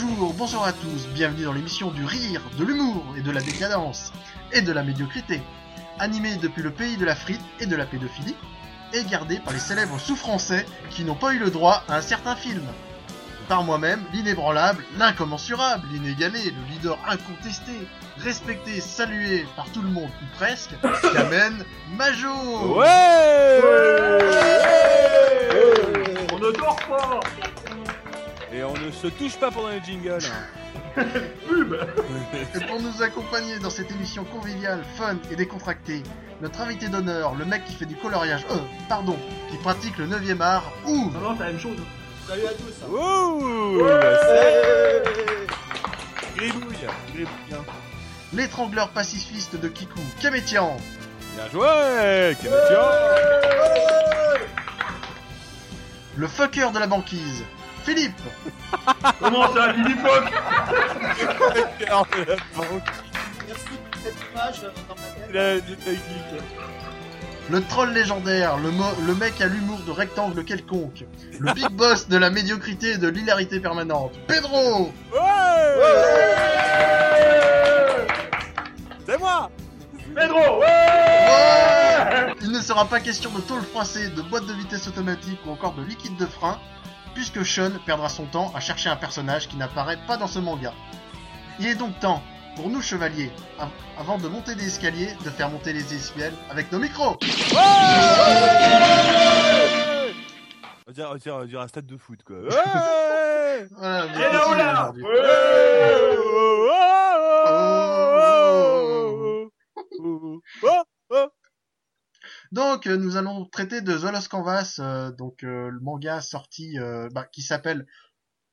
Bonjour, bonsoir à tous, bienvenue dans l'émission du rire, de l'humour et de la décadence et de la médiocrité. Animée depuis le pays de la frite et de la pédophilie, et gardée par les célèbres sous-français qui n'ont pas eu le droit à un certain film. Par moi-même, l'inébranlable, l'incommensurable, l'inégalé, le leader incontesté, respecté, salué par tout le monde ou presque, Kamen Majo Ouais On ne dort pas Et on ne se touche pas pendant les jingles. hein. Pub Et pour nous accompagner dans cette émission conviviale, fun et décontractée, notre invité d'honneur, le mec qui fait du coloriage, euh, pardon, qui pratique le 9ème art, ou Non, non, c'est la même chose. Salut à tous. Ouh Gribouille Gribouille hein. l'étrangleur pacifiste de Kiku, Kamétian, Bien joué Kémétian le fucker de la banquise, Philippe, Comment ça, Philippe Fock Merci pour cette image euh, dans ma tête. Le troll légendaire, le, mo- le mec à l'humour de rectangle quelconque, le big boss de la médiocrité et de l'hilarité permanente, Pedro. C'est moi. Pedro Ouais Ouais Il ne sera pas question de tôle froissée, de boîte de vitesse automatique ou encore de liquide de frein, puisque Sean perdra son temps à chercher un personnage qui n'apparaît pas dans ce manga. Il est donc temps, pour nous chevaliers, av- avant de monter des escaliers, de faire monter les décibels avec nos micros on dirait, on, dirait, on dirait un stade de foot quoi. Ouais Voilà, vous Et êtes là. Donc, euh, nous allons traiter de The Lost Canvas, euh, donc euh, le manga sorti, bah, qui s'appelle,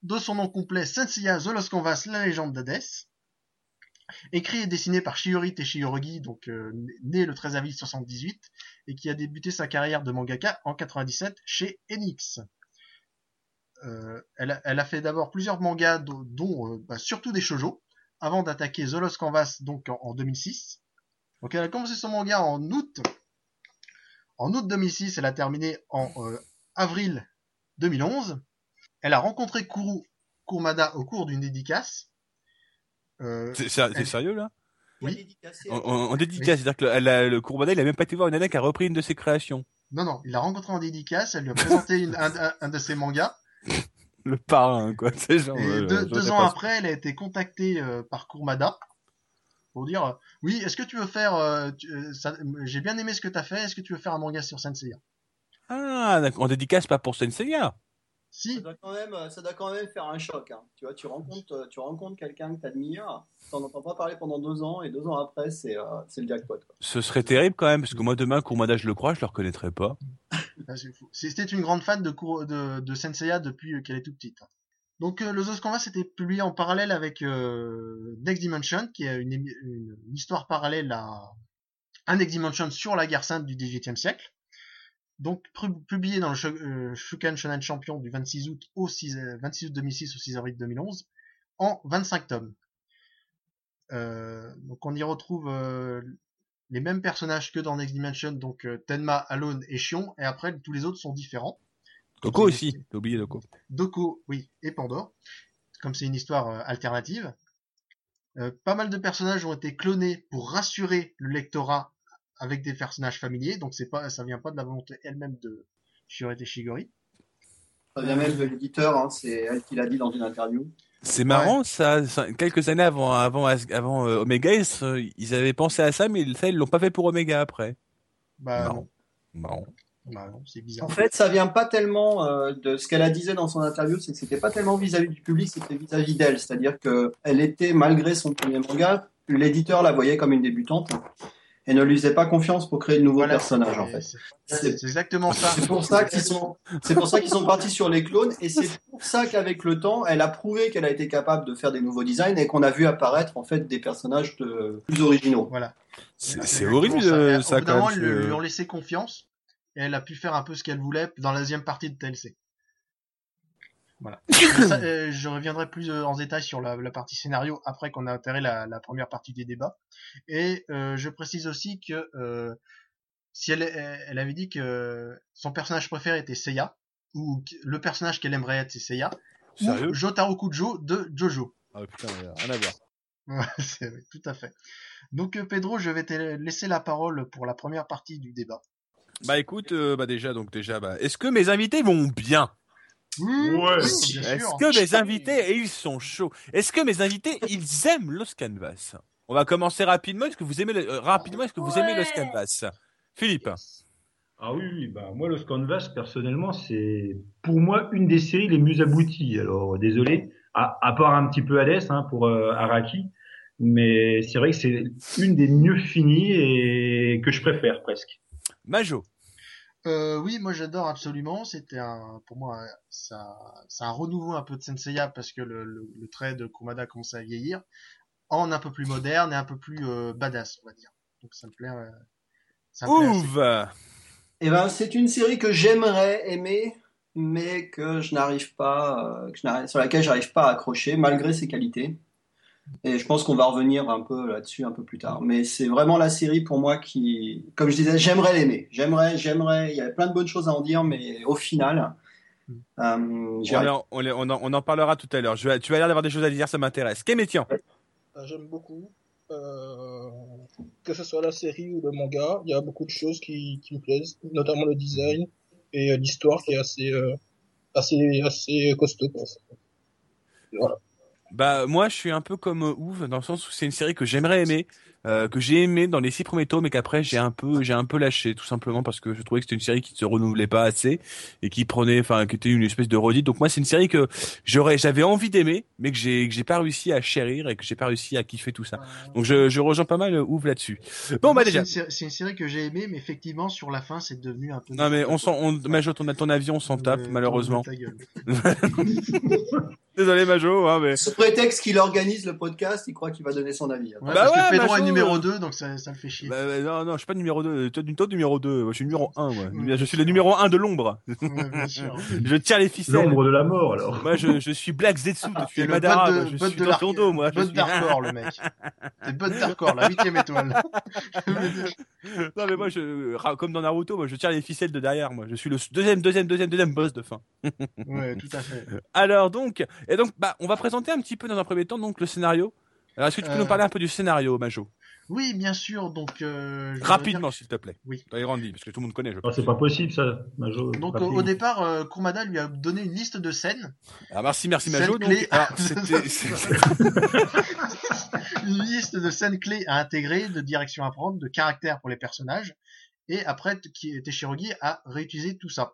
de son nom complet, Senseiya The Lost Canvas, la légende d'Hadès. Écrit et dessiné par Shiori Teshirogi, donc né le 13 avril 78, et qui a débuté sa carrière de mangaka en 97 chez Enix. Elle, a, fait d'abord plusieurs mangas, dont, bah, surtout des shoujo, avant d'attaquer The Lost Canvas donc en, en 2006. Donc elle a commencé son manga en août en août 2006, elle a terminé en euh, avril 2011. Elle a rencontré Kuru Kurmada au cours d'une dédicace. Euh, C'est c'est- c'est sérieux là? Oui. on, on dédicace, c'est-à-dire que le, elle a- le Courbada il a même pas été voir une nana qui a repris une de ses créations. non, non, il l'a rencontré en dédicace, elle lui a présenté une- un, un- un de ses mangas. Le parrain quoi, c'est genre... Et euh, deux, deux ans pas. après, elle a été contactée euh, par Kurmada pour dire euh, Oui, est-ce que tu veux faire. euh, tu- euh, ça- J'ai bien aimé ce que tu as fait, est-ce que tu veux faire un manga sur Senseiya Ah, on dédicace pas pour Senseiya. Si, Ça doit quand même, ça doit quand même faire un choc. Hein. Tu vois, tu rencontres, tu rencontres quelqu'un que t'admires, t'en entends pas parler pendant deux ans, et deux ans après, c'est, euh, c'est le jackpot. Quoi. Ce serait terrible quand même, parce que moi demain, Courmada, je le crois, je le reconnaîtrais pas. Ah, c'est fou. C'était une grande fan de, de, de Senseiya depuis qu'elle est toute petite. Donc euh, le Zos Canvas était publié en parallèle avec euh, Next Dimension, qui est une, émi- une histoire parallèle à un Next Dimension sur la guerre sainte du XVIIIe siècle. Donc pu- publié dans le Sho- euh, Shukan Shonen Champion du 26 août au 6, euh, 26 août 2006 au 6 avril 2011 en 25 tomes. Euh, donc on y retrouve euh, les mêmes personnages que dans Next Dimension, donc euh, Tenma, Alone et Shion, et après tous les autres sont différents. Doko aussi, t'as oublié Doko. Doko, oui, et Pandore, comme c'est une histoire euh, alternative. Euh, pas mal de personnages ont été clonés pour rassurer le lectorat avec des personnages familiers, donc c'est pas, ça vient pas de la volonté elle-même de Shiorete Shigori. Ça vient même de l'éditeur, hein, c'est elle qui l'a dit dans une interview. C'est marrant, ça, ça- quelques années avant, avant, avant euh, Omega, ils, avaient pensé à ça, mais ça, ils l'ont pas fait pour Omega après. Bah Marrant. non, Marrant. Bah non, c'est bizarre. En fait, ça vient pas tellement euh, de ce qu'elle a disait dans son interview, c'est que c'était pas tellement vis-à-vis du public, c'était vis-à-vis d'elle. C'est-à-dire que elle était, malgré son premier manga, l'éditeur la voyait comme une débutante et ne lui faisait pas confiance pour créer de nouveaux Voilà, personnages, c'est- en fait. c'est- C'est c'est exactement ça. C'est pour ça qu'ils sont, c'est pour ça qu'ils sont partis sur les clones, et c'est pour ça qu'avec le temps, elle a prouvé qu'elle a été capable de faire des nouveaux designs et qu'on a vu apparaître en fait des personnages de, plus originaux. Voilà. C'est horrible euh, ça d'un quand même. ils lui ont laissé confiance et elle a pu faire un peu ce qu'elle voulait dans la deuxième partie de TLC. Voilà. Ça, euh, je reviendrai plus euh, en détail sur la, la partie scénario après qu'on a intérêt la, la première partie des débats. Et euh, je précise aussi que euh, si elle, elle avait dit que son personnage préféré était Seiya, ou le personnage qu'elle aimerait être c'est Seiya, Sérieux? Ou Jotaro Kujo de Jojo. Ah putain, rien à voir. Ouais, tout à fait. Donc Pedro, je vais te laisser la parole pour la première partie du débat. Bah écoute, euh, bah déjà, donc déjà, bah, est-ce que mes invités vont bien? Oui, Ouais. oui, bien Est-ce que mes invités, ils sont chauds Est-ce que mes invités, ils aiment Los Canvas? On va commencer rapidement. Est-ce que vous aimez le- euh, rapidement Est-ce que vous aimez Los Canvas? Philippe Ah oui, oui, bah moi Los Canvas personnellement c'est pour moi une des séries les mieux abouties. Alors désolé, à, à part un petit peu Hades hein, pour euh, Araki, mais c'est vrai que c'est une des mieux finies et que je préfère presque. Majo Euh, oui, moi j'adore absolument. C'était un, pour moi, un- ça, c'est un renouveau un peu de Senseiya parce que le, le, le trait de Kurumada commence à vieillir, en un peu plus moderne et un peu plus euh, badass, on va dire. Donc ça me plaît. euh, ça me plaît assez. Ouv Eh ben, c'est une série que j'aimerais aimer, mais que je n'arrive pas, euh, que je n'arrive- sur laquelle j'arrive pas à accrocher, malgré ses qualités. Et je pense qu'on va revenir un peu là-dessus un peu plus tard. Mais c'est vraiment la série pour moi qui, comme je disais, j'aimerais l'aimer. J'aimerais, j'aimerais. Il y a plein de bonnes choses à en dire, mais au final, euh, j'y on, en, on, les- on en- on en parlera tout à l'heure. Je vais- Tu vas l'air d'avoir des choses à dire, ça m'intéresse. Kémétian Euh, J'aime beaucoup. Euh, que ce soit la série ou le manga, il y a beaucoup de choses qui, qui me plaisent, notamment le design et euh, l'histoire qui est assez, euh, assez, assez costaud. Voilà. Bah moi je suis un peu comme euh, Ouv dans le sens où c'est une série que j'aimerais aimer, euh, que j'ai aimé dans les six premiers tomes, mais qu'après j'ai un peu j'ai un peu lâché tout simplement parce que je trouvais que c'était une série qui ne se renouvelait pas assez et qui prenait enfin qui était une espèce de redite. Donc moi c'est une série que j'aurais j'avais envie d'aimer, mais que j'ai que j'ai pas réussi à chérir et que j'ai pas réussi à kiffer tout ça. Donc je, je rejoins pas mal euh, Ouv là-dessus. Bon bah déjà. c'est une, série- c'est une série que j'ai aimée, mais effectivement sur la fin, c'est devenu un peu. Non mais on s'en on Majo ton ton avion on s'en tape malheureusement. Désolé Majo hein, mais Sous prétexte qu'il organise le podcast, il croit qu'il va donner son avis. Bah parce ouais, que Pedro Majo, est numéro euh. 2, donc ça, ça le fait chier. Bah, bah, non, non, je suis pas numéro 2. Toi, toi, numéro 2. Moi, je suis numéro 1, moi. Ouais. Je suis le numéro 1 de l'ombre. Ouais, bien sûr. Je tire les ficelles. L'ombre de la mort alors. Moi, je, je suis Black Zetsu. Es le Madara. de, je suis de dans ton dos, moi. Suis... d'hardcore, le mec. C'est bot d'hardcore, la huitième étoile. non, mais moi, je, comme dans Naruto, moi, je tire les ficelles de derrière, moi. Je suis le deuxième, deuxième, deuxième, deuxième boss de fin. ouais, tout à fait. Alors, donc, et donc, bah, on va présenter un petit peu dans un premier temps, donc, le scénario. Alors, est-ce que tu peux Euh, nous parler un peu du scénario, Majo? Oui, bien sûr, donc... Euh, Rapidement, dire s'il te plaît. Oui. Les lignes, parce que tout le monde connaît, je Oh, pense. c'est pas possible ça, Majo. Donc au, départ, euh, Kurumada lui a donné une liste de scènes, Alors, merci, merci, Majo. clé. Donc, alors, c'était, c'est- une liste de scènes clés à intégrer, de directions à prendre, de caractères pour les personnages, et après Teshirogi a réutilisé tout ça.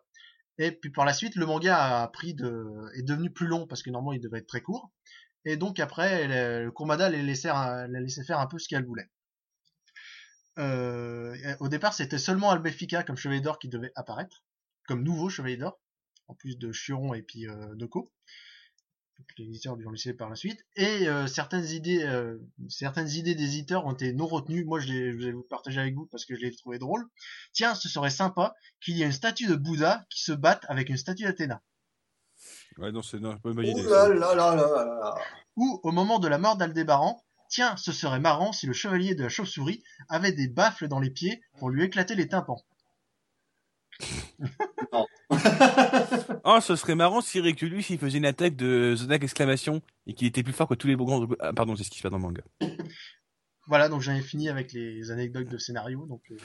Et puis par la suite, le manga a pris de, est devenu plus long parce que normalement il devait être très court. Et donc après, le, le Kurumada l'a laissé, l'a laissé faire un peu ce qu'elle voulait. Euh, au départ, c'était seulement Albefika comme chevalier d'or qui devait apparaître, comme nouveau chevalier d'or, en plus de Chiron et puis euh, Doko. Les éditeurs lui ont laissé par la suite. Et euh, certaines idées, euh, certaines idées des éditeurs ont été non retenues. Moi, je, les, je vais vous partager avec vous parce que je les ai trouvé drôles. Tiens, ce serait sympa qu'il y ait une statue de Bouddha qui se batte avec une statue d'Athéna. ouais, non, c'est, une bonne idée. Ouh ça. là là là là là. Ou au moment de la mort d'Aldébaran, tiens, ce serait marrant si le chevalier de la chauve-souris avait des baffles dans les pieds pour lui éclater les tympans. Oh, ce serait marrant si Riculus il faisait une attaque de Zodak exclamation et qu'il était plus fort que tous les grands. Ah, pardon, c'est ce qui se passe dans le manga. Voilà, donc j'en ai fini avec les anecdotes de scénario. Donc, euh,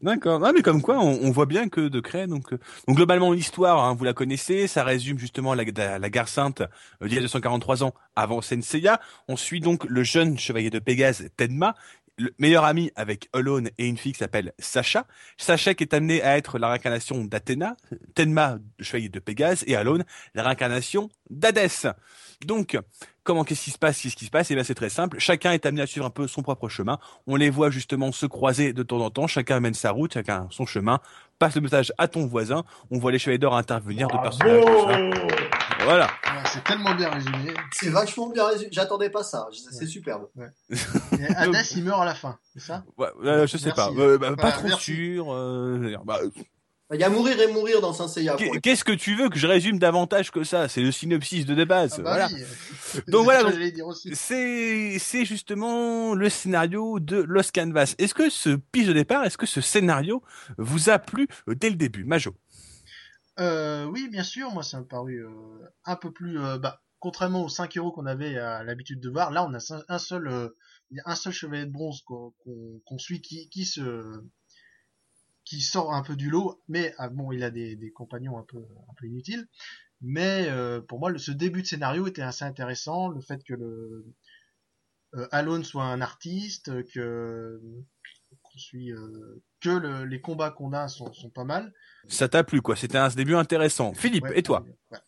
D'accord. Mais comme quoi, on, voit bien que de Cré, donc, euh, donc globalement l'histoire, hein, vous la connaissez, ça résume justement la, la, la guerre sainte euh, d'il y a 243 ans avant Senseiya. On suit donc le jeune chevalier de Pégase, Tenma, le meilleur ami avec Alone et une fille qui s'appelle Sacha. Sacha qui est amené à être la réincarnation d'Athéna, Tenma, chevalier de Pégase, et Alone, la réincarnation d'Hadès. Donc, comment qu'est-ce qui se passe Qu'est-ce qui se passe? Eh bien, c'est très simple. Chacun est amené à suivre un peu son propre chemin. On les voit justement se croiser de temps en temps. Chacun mène sa route, chacun son chemin. Passe le message à ton voisin. On voit les chevaliers d'or intervenir de personnages. Voilà. c'est tellement bien résumé. C'est vachement bien résumé. J'attendais pas ça. C'est superbe. Et Hadès, il meurt à la fin, c'est ça? Ouais, euh, je sais Merci. pas. Euh, bah, pas Voilà, trop merci. sûr. euh, bah, Il y a mourir et mourir dans Saint Seiya. qu'est- Qu'est-ce que tu veux que je résume davantage que ça? C'est le synopsis de base. Ah bah voilà. oui. Donc voilà, C'est justement le scénario de Los Canvas. Est-ce que ce pitch de départ, est-ce que ce scénario vous a plu euh, dès le début, Majo Euh, oui, bien sûr, moi ça m'a paru euh, un peu plus... euh, bah, contrairement aux 5 héros qu'on avait à l'habitude de voir, là on a un seul, euh, il y a un seul chevalier de bronze qu'on suit qui, qui se qui sort un peu du lot, mais ah, bon, il a des, des compagnons un peu un peu inutiles. Mais euh, pour moi, le, ce début de scénario était assez intéressant, le fait que le euh, Alone soit un artiste, que qu'on suit euh, que le- les combats qu'on a sont, sont pas mal. Ça t'a plu, quoi. C'était un début intéressant. Philippe, Ouais, et toi ouais.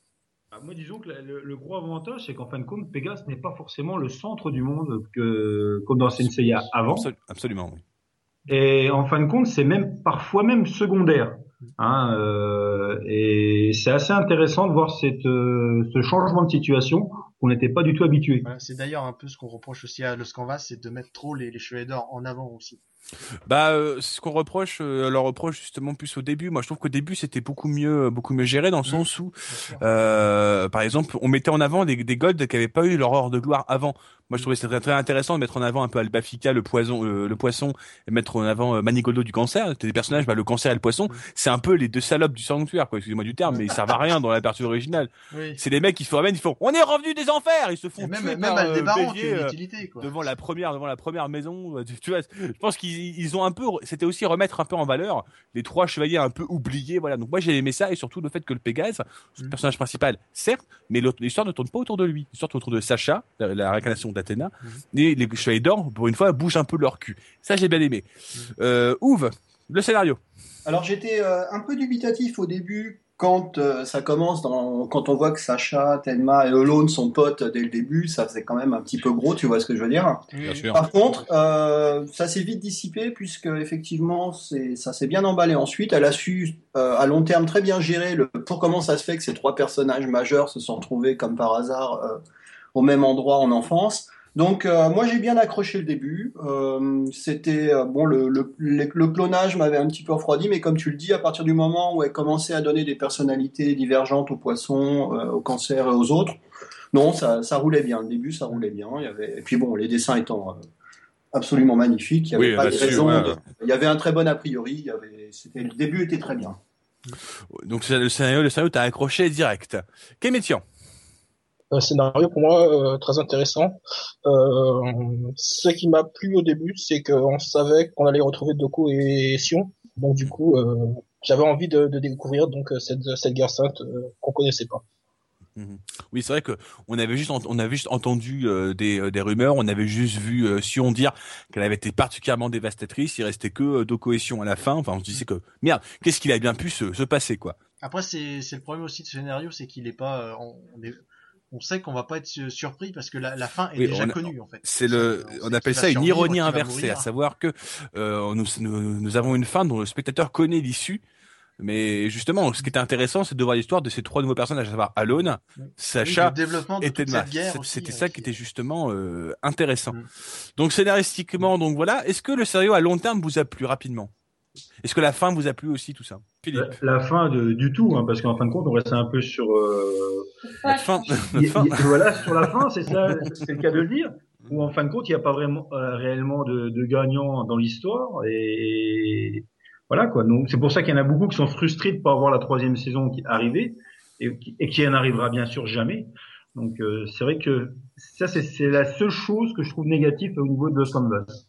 Ah, Moi, disons que le, le gros avantage, c'est qu'en fin de compte, Pégase n'est pas forcément le centre du monde que, comme dans Senseiya avant. Absol- Absolument, oui. Et en fin de compte, c'est même parfois même secondaire. Hein, euh, et c'est assez intéressant de voir cette, euh, ce changement de situation qu'on n'était pas du tout habitué. C'est d'ailleurs un peu ce qu'on reproche aussi à Los Canvas, c'est de mettre trop les, les d'or en avant aussi. Bah, euh, ce qu'on reproche, euh, leur reproche justement plus au début. Moi, je trouve qu'au début, c'était beaucoup mieux, beaucoup mieux géré dans le Mhm. sens où, euh, par exemple, on mettait en avant des, des golds qui avaient pas eu leur heure de gloire avant. Moi, je trouvais que c'était très intéressant de mettre en avant un peu Albafika, le poison, euh, le poisson, et mettre en avant euh, Manigoldo du cancer. C'était des personnages, bah, le cancer et le poisson, Mhm. c'est un peu les deux salopes du sanctuaire, quoi. Excusez-moi du terme, mais ils servent à rien dans la originale. Oui. C'est des mecs qui se ramènent, ils font, on est revenu des enfers, ils se font Et même, tuer même par, euh, Bélier, euh, utilité, quoi. devant la première devant la première maison euh, tu vois je pense qu'ils ils ont un peu c'était aussi remettre un peu en valeur les trois chevaliers un peu oubliés voilà donc moi j'ai aimé ça et surtout le fait que le Pégase le Mhm. personnage principal certes mais l'histoire ne tourne pas autour de lui l'histoire tourne autour de Sacha la, la réincarnation d'Athéna Mhm. et les chevaliers d'or pour une fois bougent un peu leur cul ça j'ai bien aimé Mhm. euh, Ouve le scénario Alors j'étais euh, un peu dubitatif au début quand euh, ça commence, dans, quand on voit que Sacha, Tenma et Alone sont potes dès le début, ça faisait quand même un petit peu gros, tu vois ce que je veux dire? Oui. sûr Par contre, euh, ça s'est vite dissipé puisque effectivement c'est ça s'est bien emballé ensuite. Elle a su euh, à long terme très bien gérer le pour comment ça se fait que ces trois personnages majeurs se sont retrouvés comme par hasard euh, au même endroit en enfance. Donc euh, moi j'ai bien accroché le début. Euh, C'était euh, bon le, le, clonage m'avait un petit peu refroidi, mais comme tu le dis, à partir du moment où elle commençait à donner des personnalités divergentes aux poissons, aux cancers et aux autres, non ça, ça roulait bien. Le début ça roulait bien. Il y avait et puis bon les dessins étant absolument magnifiques, il y avait Oui, pas de raison. ouais, de- ouais. Il y avait un très bon a priori. Il y avait c'était le début était très bien. donc le scénario le scénario accroché direct Kémétian Un scénario pour moi euh, très intéressant. Euh, ce qui m'a plu au début, c'est qu'on savait qu'on allait retrouver Doku et Sion. Donc du coup, euh, j'avais envie de, de découvrir donc cette, cette guerre sainte euh, qu'on connaissait pas. Oui, c'est vrai que on avait juste on avait juste entendu euh, des, euh, des rumeurs, on avait juste vu euh, Sion dire qu'elle avait été particulièrement dévastatrice. Il restait que euh, Doko et Sion à la fin. Enfin, on se disait que merde, qu'est-ce qu'il a bien pu se, se passer quoi. Après, c'est c'est le problème aussi de ce scénario, c'est qu'il est pas. euh, on, on est- on sait qu'on va pas être su- surpris parce que la, la fin est Oui, déjà a- connue en fait. C'est le, on appelle ça une ironie inversée, à savoir que euh, nous, nous, nous avons une fin dont le spectateur connaît l'issue. Mais justement, ce qui était intéressant, c'est de voir l'histoire de ces trois nouveaux personnages, à savoir Alone, Oui, Sacha le développement de et C'était euh, ça qui était justement euh, intéressant. Mm. Donc scénaristiquement, donc voilà. Est-ce que le scénario à long terme vous a plu rapidement? Est-ce que la fin vous a plu aussi tout ça? Philippe La, la fin de, du tout, hein, parce qu'en fin de compte, on restait un peu sur. Euh, La fin, la y- fin. y- voilà, sur la fin, c'est ça, c'est le cas de le dire. Où en fin de compte, il n'y a pas vraiment euh, réellement de, de gagnant dans l'histoire et voilà quoi. Donc c'est pour ça qu'il y en a beaucoup qui sont frustrés de pas avoir la troisième saison qui est arrivée et, qui- et qui en arrivera bien sûr jamais. Donc euh, c'est vrai que ça c'est c'est la seule chose que je trouve négative au niveau de Los Angeles.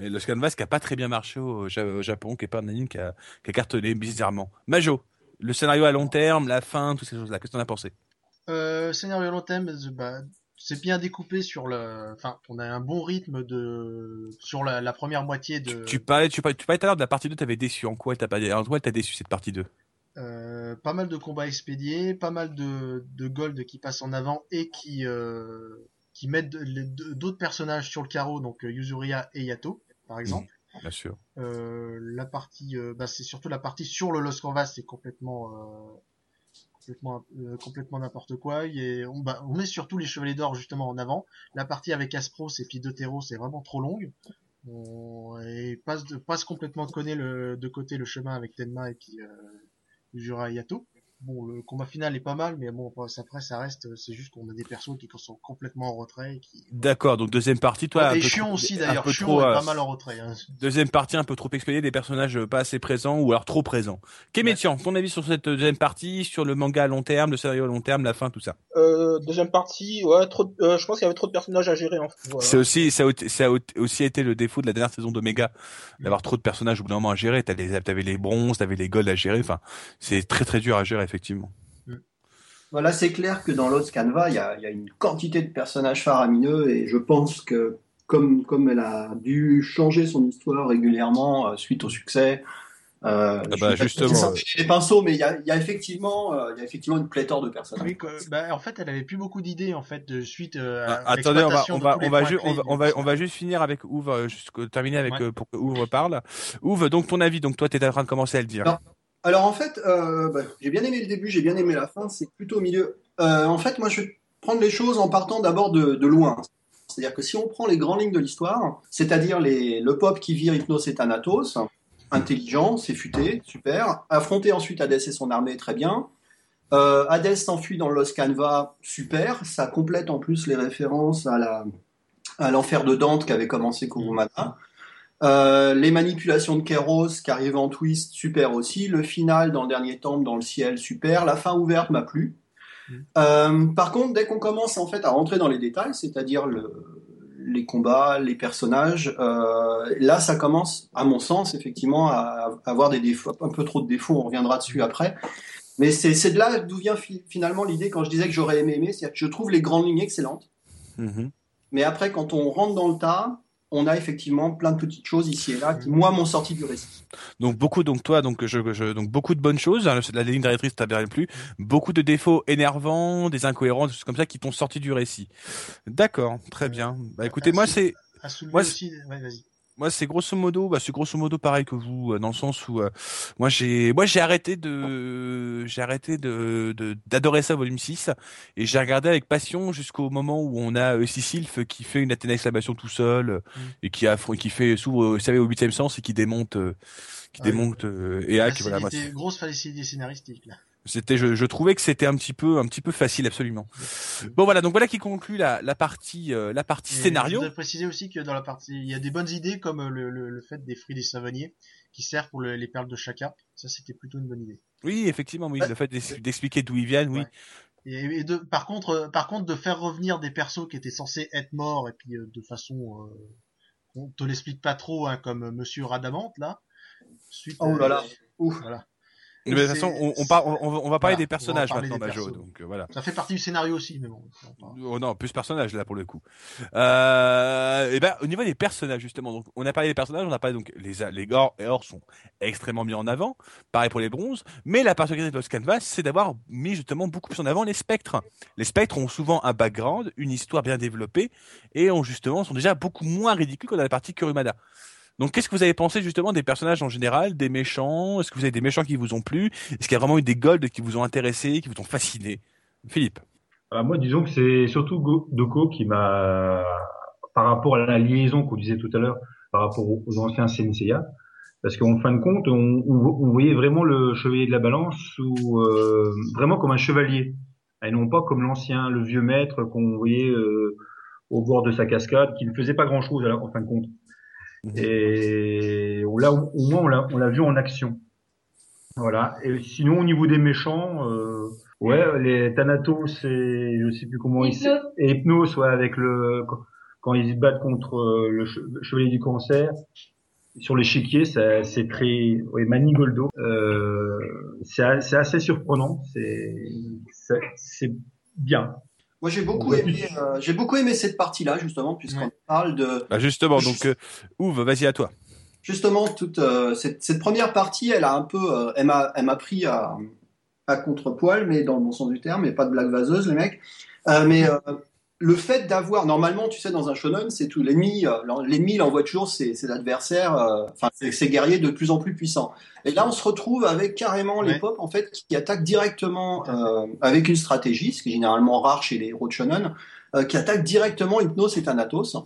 Et le Canvas qui a pas très bien marché au, Ja- au Japon, qui est pas un anime qui a, qui a cartonné bizarrement. Majo, le scénario à long terme, la fin, toutes ces choses-là, qu'est-ce que t'en as pensé? Euh, scénario long terme, bah, c'est bien découpé sur le. Enfin, on a un bon rythme de sur la, la première moitié de. tu, parlais, tu parlais, tu parlais tout à l'heure de la partie 2, t'avais déçu. En quoi t'as pas, en quoi t'as déçu cette partie 2 Euh, pas mal de combats expédiés, pas mal de, de gold qui passent en avant et qui euh, qui mettent d'autres personnages sur le carreau, donc euh, Yuzuria et Yato, par exemple. Bien sûr. Euh, la partie, euh, bah, c'est surtout la partie sur le Lost Canvas, c'est complètement euh, complètement euh, complètement n'importe quoi. Et on, bah, on met surtout les chevaliers d'or justement en avant. La partie avec Aspros et Pidotero, c'est vraiment trop longue. On, et passe de, passe complètement de, côté le, de côté le chemin avec Tenma et puis euh, Jura Yato. Bon, le combat final est pas mal, mais bon, après, ça reste, c'est juste qu'on a des persos qui sont complètement en retrait. Qui... D'accord, donc deuxième partie, toi. et Chion aussi, d'ailleurs. Chion est pas mal en retrait. Hein. Deuxième partie, un peu trop expédié, des personnages pas assez présents ou alors trop présents. Kémétian, ton avis sur cette deuxième partie, sur le manga à long terme, le scénario à long terme, la fin, tout ça? Euh, Deuxième partie, ouais, trop. Euh, je pense qu'il y avait trop de personnages à gérer. En fait. C'est aussi, ça, ça, a aussi été le défaut de la dernière saison d'Omega, d'avoir trop de personnages au bout d'un moment à gérer. T'avais les, les bronzes, t'avais les golds à gérer. Enfin, c'est très très dur à gérer effectivement. Voilà, c'est clair que dans Lost Canva, il y a, une quantité de personnages faramineux et je pense que comme, comme elle a dû changer son histoire régulièrement euh, suite au succès, euh, ah bah, justement, les pinceaux, mais il y a, y a, effectivement, euh, il y a effectivement une pléthore de personnages. Oui, bah, en fait, elle avait plus beaucoup d'idées en fait de suite. Euh, ah, attendez, on va, on va, on va, on va, on va, juste finir avec Ouvre, terminer avec pour que Ouvre parle. Ouvre, donc ton avis, donc toi, tu es en train de commencer à le dire. Alors en fait, euh, bah, j'ai bien aimé le début, j'ai bien aimé la fin, c'est plutôt au milieu. Euh, en fait, moi je vais prendre les choses en partant d'abord de, loin. C'est-à-dire que si on prend les grandes lignes de l'histoire, c'est-à-dire le pop qui vire Hypnos et Thanatos, intelligent, c'est futé, super. Affronter ensuite Hades et son armée, très bien. Euh, Hades s'enfuit dans Los Canva, super. Ça complète en plus les références à l'enfer de Dante qu'avait commencé Kurumada. Euh, les manipulations de Keros qui arrivent en twist, super aussi. Le final dans le dernier temple, dans le ciel, super. La fin ouverte m'a plu. Mm. Euh, par contre, dès qu'on commence en fait à rentrer dans les détails, c'est-à-dire les combats, les personnages, euh, là ça commence, à mon sens, effectivement, à, avoir des défauts, un peu trop de défauts. On reviendra dessus après. Mais c'est de là d'où vient finalement l'idée quand je disais que j'aurais aimé aimer, c'est-à-dire que je trouve les grandes lignes excellentes. Mm-hmm. Mais après, quand on rentre dans le tas, on a effectivement plein de petites choses ici et là qui moi m'ont sorti du récit. Donc beaucoup donc toi donc je, donc beaucoup de bonnes choses hein, la ligne directrice t'as bien plus beaucoup de défauts énervants des incohérences des choses comme ça qui t'ont sorti du récit. D'accord très bien bah écoutez moi c'est moi aussi vas-y moi, c'est grosso modo, bah, c'est grosso modo pareil que vous, euh, dans le sens où euh, moi j'ai, moi j'ai arrêté de, j'ai arrêté de, d'adorer ça volume 6 et j'ai regardé avec passion jusqu'au moment où on a euh, Sicilf qui fait une Athéna exclamation tout seul mm. et qui a, qui fait s'ouvre, vous savez, au huitième sens et qui démonte, qui ah démonte et hack. Voilà, grosse facilité scénaristique là. C'était, je, je, trouvais que c'était un petit peu, un petit peu facile, absolument. Bon voilà, donc voilà qui conclut la, la partie, euh, la partie scénario. Je voudrais préciser aussi que dans la partie, il y a des bonnes idées comme le, le, le fait des fruits des savonniers qui servent pour les perles de chacun. Ça, c'était plutôt une bonne idée. Oui, effectivement, oui, le fait d'expliquer d'où ils viennent, oui. Et, de, par contre, euh, par contre, de faire revenir des persos qui étaient censés être morts et puis euh, de façon, on te l'explique pas trop, hein, comme Monsieur Radamante là. Suite, oh là là. Ouf. Voilà. De toute façon, on, on, on, va parler des personnages maintenant, Bajo. Donc euh, voilà. Ça fait partie du scénario aussi, mais bon. Oh non, plus personnages là pour le coup. Euh, et ben au niveau des personnages justement, donc on a parlé des personnages, on a parlé donc les les gore et or sont extrêmement mis en avant. Pareil pour les bronzes, mais la particularité de Lost Canvas, c'est d'avoir mis justement beaucoup plus en avant les spectres. Les spectres ont souvent un background, une histoire bien développée et ont justement sont déjà beaucoup moins ridicules que dans la partie Kurumada. Donc, qu'est-ce que vous avez pensé justement des personnages en général, des méchants? Est-ce que vous avez des méchants qui vous ont plu? Est-ce qu'il y a vraiment eu des golds qui vous ont intéressé, qui vous ont fasciné? Philippe. Ah, Moi, disons que c'est surtout Doko qui m'a, par rapport à la liaison qu'on disait tout à l'heure, par rapport aux anciens Senseiya, parce qu'en fin de compte, on, voyait vraiment le chevalier de la balance euh, vraiment comme un chevalier, et non pas comme l'ancien, le vieux maître qu'on voyait euh, au bord de sa cascade, qui ne faisait pas grand-chose en fin de compte. Et l'a, au moins, on l'a, vu en action. Voilà. Et sinon, au niveau des méchants, euh, ouais, les Thanatos et je sais plus comment ils et Hypnos, ouais, avec le quand ils se battent contre euh, le, chevalier du cancer sur l'échiquier, c'est très ouais, Manigoldo. Euh, c'est, c'est assez surprenant. C'est, c'est bien. Moi, j'ai beaucoup aimé, euh, j'ai beaucoup aimé cette partie-là, justement, puisqu'on parle de. Bah justement, donc, euh, Ouve, vas-y à toi. Justement, toute euh, cette, cette, première partie, elle a un peu, euh, elle m'a, elle m'a pris à, à contre-poil, mais dans le bon sens du terme, et pas de blague vaseuse, les mecs. mais le fait d'avoir, normalement, tu sais, dans un shonen, c'est tout. L'ennemi, euh, l'ennemi, il envoie toujours ses, ses adversaires, euh, enfin, ses, guerriers de plus en plus puissants. Et là, on se retrouve avec carrément les pop, en fait, qui attaquent directement euh, avec une stratégie, ce qui est généralement rare chez les héros de shonen, qui attaquent directement Hypnos et Thanatos.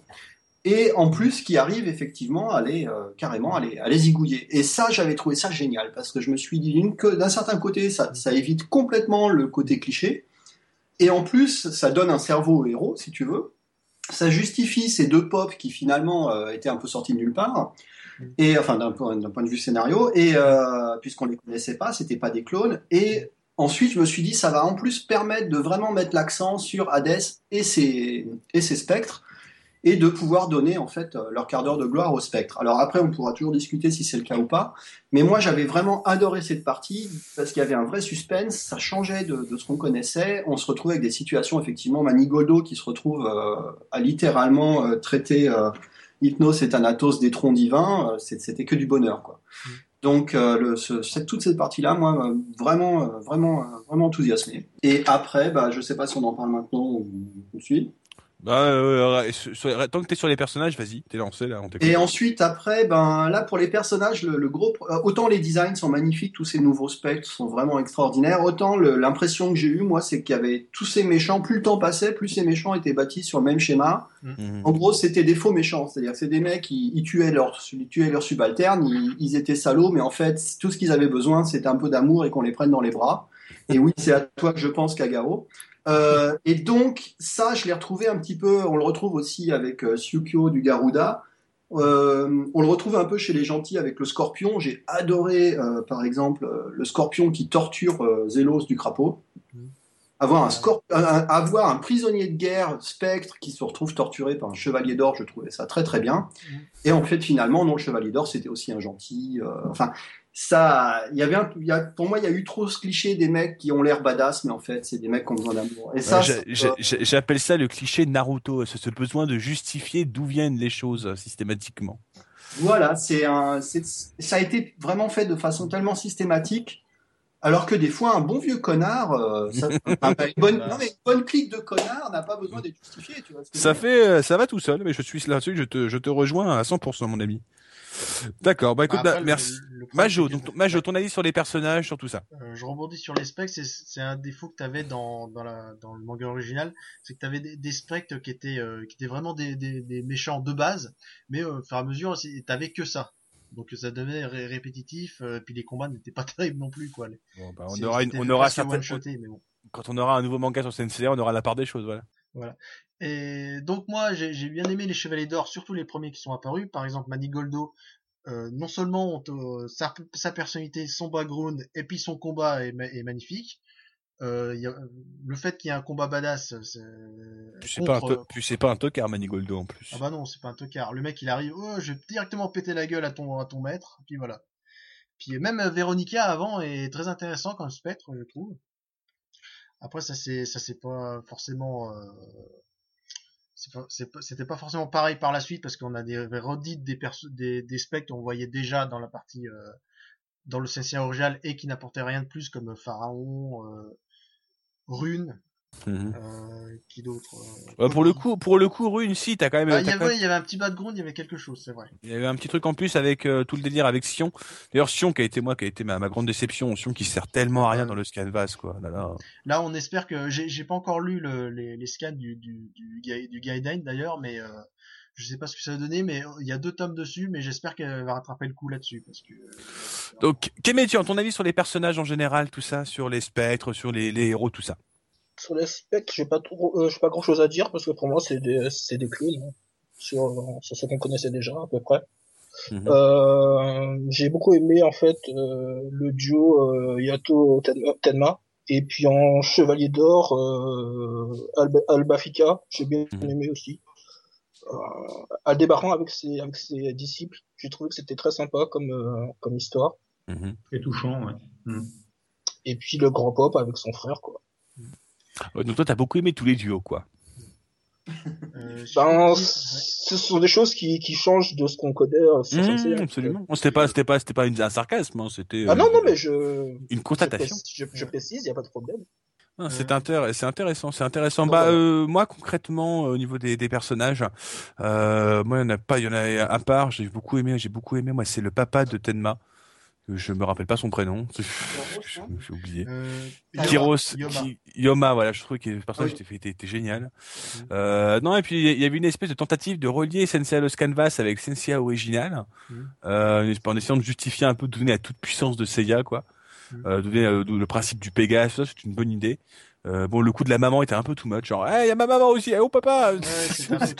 et en plus qui arrive effectivement à les carrément à les, à les zigouiller. Et ça, j'avais trouvé ça génial parce que je me suis dit d'une- que d'un certain côté, ça, ça évite complètement le côté cliché, et en plus, ça donne un cerveau au héros, si tu veux. Ça justifie ces deux pop qui finalement euh, étaient un peu sortis de nulle part, et enfin d'un point, de vue scénario, et euh, puisqu'on les connaissait pas, c'était pas des clones. Et ensuite, je me suis dit, ça va en plus permettre de vraiment mettre l'accent sur Hades et ses et ses spectres et de pouvoir donner en fait euh, leur quart d'heure de gloire au spectre. Alors après, on pourra toujours discuter si c'est le cas ou pas, mais moi j'avais vraiment adoré cette partie parce qu'il y avait un vrai suspense, ça changeait de, de ce qu'on connaissait, on se retrouvait avec des situations effectivement Manigoldo qui se retrouve euh, à littéralement euh, traiter euh, Hypnos et Thanatos des troncs divins, euh, c'était que du bonheur quoi. Mm. Donc euh, le, ce- cette, toute cette partie-là, moi, vraiment, euh, vraiment, euh, vraiment enthousiasmé. Et après, bah, je sais pas si on en parle maintenant ou tout de suite. Bah, euh, sur- tant que t'es sur les personnages, vas-y, t'es lancé là, on. Et ensuite, après, ben là pour les personnages, le, le gros, euh, autant les designs sont magnifiques, tous ces nouveaux spectres sont vraiment extraordinaires, autant l'impression que j'ai eue moi, c'est qu'il y avait tous ces méchants. Plus le temps passait, plus ces méchants étaient bâtis sur le même schéma. Mhm. En gros, c'était des faux méchants, c'est-à-dire que c'est des mecs, ils, ils tuaient leurs, ils tuaient leurs subalternes, ils, ils étaient salauds, mais en fait, tout ce qu'ils avaient besoin, c'était un peu d'amour et qu'on les prenne dans les bras. Et oui, c'est à toi que je pense, Kagao. Euh, et donc, ça, je l'ai retrouvé un petit peu, on le retrouve aussi avec euh, du Garuda. Euh, on le retrouve un peu chez les gentils avec le scorpion. J'ai adoré, euh, par exemple, le scorpion qui torture Zélos du crapaud. Avoir un, avoir un prisonnier de guerre, Spectre, qui se retrouve torturé par un chevalier d'or, je trouvais ça très très bien. Et en fait, finalement, non, le chevalier d'or, c'était aussi un gentil. enfin, ça, il y avait un, il y a, pour moi, il y a eu trop ce cliché des mecs qui ont l'air badass, mais en fait, c'est des mecs qui ont besoin d'amour. Et ça, Ouais, j'ai- J'appelle ça le cliché Naruto, ce besoin de justifier d'où viennent les choses euh, systématiquement. Voilà, c'est un, ça a été vraiment fait de façon tellement systématique, alors que des fois, un bon vieux connard, euh, ça, un- une bonne, non mais une bonne clique de connard n'a pas besoin d'être justifié, tu vois. Ça fait, euh, ça va tout seul, mais je suis là-dessus, je te, je te rejoins à 100%, mon ami. D'accord, bah écoute, Après, bah, le- merci. le Majo, donc, Majo, ton avis sur les personnages, sur tout ça? Euh, je rebondis sur les specs, c'est, un défaut que tu avais dans, dans, la, dans le manga original, c'est que tu avais des, des spectres qui étaient, euh, qui étaient vraiment des, des, des méchants de base, mais euh, au fur et à mesure, t'avais que ça. Donc ça devenait ré- répétitif, euh, puis les combats n'étaient pas terribles non plus, quoi. Bon, bah, on aura, une, on aura certaines, mais bon. quand on aura un nouveau manga sur CNCA, on aura la part des choses, voilà. Et donc moi j'ai j'ai bien aimé les Chevaliers d'Or, surtout les premiers qui sont apparus. Par exemple Manigoldo, euh, non seulement sa, sa personnalité, son background et puis son combat est, est magnifique. Euh, y a, le fait qu'il y ait un combat badass, c'est Puis c'est pas, un pas un tocard, Manigoldo, en plus. ah bah non, c'est pas un tocard. Le mec il arrive, oh, je vais directement péter la gueule à ton à ton maître, puis voilà. Puis même euh, Véronica avant est très intéressant comme spectre, je trouve. Après ça c'est ça c'est pas forcément euh, c'est pas- c'est pas- c'était pas forcément pareil par la suite parce qu'on a des redites des des qu'on voyait déjà dans la partie euh, dans le CCA original et qui n'apportaient rien de plus comme Pharaon, euh, Rune, Mhm. euh, qui d'autre. euh, Ouais, pour le coup, pour le coup, Rune, si, t'as quand même, Ah, il y avait même- il y avait un petit background, il y avait quelque chose, c'est vrai. il y avait un petit truc en plus avec euh, tout le délire avec Sion. D'ailleurs, Sion qui a été moi, qui a été ma, ma grande déception, Sion qui sert tellement à rien dans le Scanvas, quoi. Là, là. Là, on espère que j'ai pas encore lu le, les, les scans du du du, du guideline d'ailleurs, mais euh, je sais pas ce que ça va donner, mais il y a deux tomes dessus, mais j'espère qu'elle va rattraper le coup là-dessus parce que. Donc, Kemétian, ton avis sur les personnages en général, tout ça, sur les spectres, sur les, les héros, tout ça? Sur les spectres, j'ai pas trop, euh, j'ai pas grand chose à dire parce que pour moi c'est des, c'est des clones hein, sur, sur ce qu'on connaissait déjà à peu près. Mhm. Euh, j'ai beaucoup aimé en fait euh, le duo euh, Yato Tenma, Tenma. et puis en Chevalier d'Or euh, Alba, Albafika, j'ai bien Mhm. aimé aussi. Euh, Aldébaran avec ses avec ses disciples, j'ai trouvé que c'était très sympa comme euh, comme histoire. Mhm. C'est touchant, ouais. Et puis le grand pop avec son frère quoi. Ouais, donc toi, t'as beaucoup aimé tous les duos, quoi. euh, Ben, ce sont des choses qui, qui changent de ce qu'on connaît euh, hein. absolument. C'était pas, c'était pas, c'était pas une- un sarcasme, hein, c'était. Ah euh, non, non, mais je, Une constatation. je, je précise, y a pas de problème. Ah, c'est intér- c'est intéressant, c'est intéressant. Bah, euh, moi concrètement, euh, au niveau des, des personnages, euh, moi il y en a pas, il y en a à part. J'ai beaucoup aimé, j'ai beaucoup aimé. Moi, c'est le papa de Tenma Je me rappelle pas son prénom. J'ai oublié. Euh, Kiros, Yoma. Ki- Yoma, voilà, je trouvais que le personnage Oui. était, était, était génial. Mhm. Euh, non, et puis il y avait une espèce de tentative de relier Sensei Lost Canvas avec Sensei original, Mhm. euh, en essayant de justifier un peu, de donner à toute puissance de Seiya, quoi. Mhm. Euh, donner euh, le principe du Pégase, ça c'est une bonne idée. Euh, bon, le coup de la maman était un peu too much, genre, hey, y a ma maman aussi, eh, oh papa. Ouais, je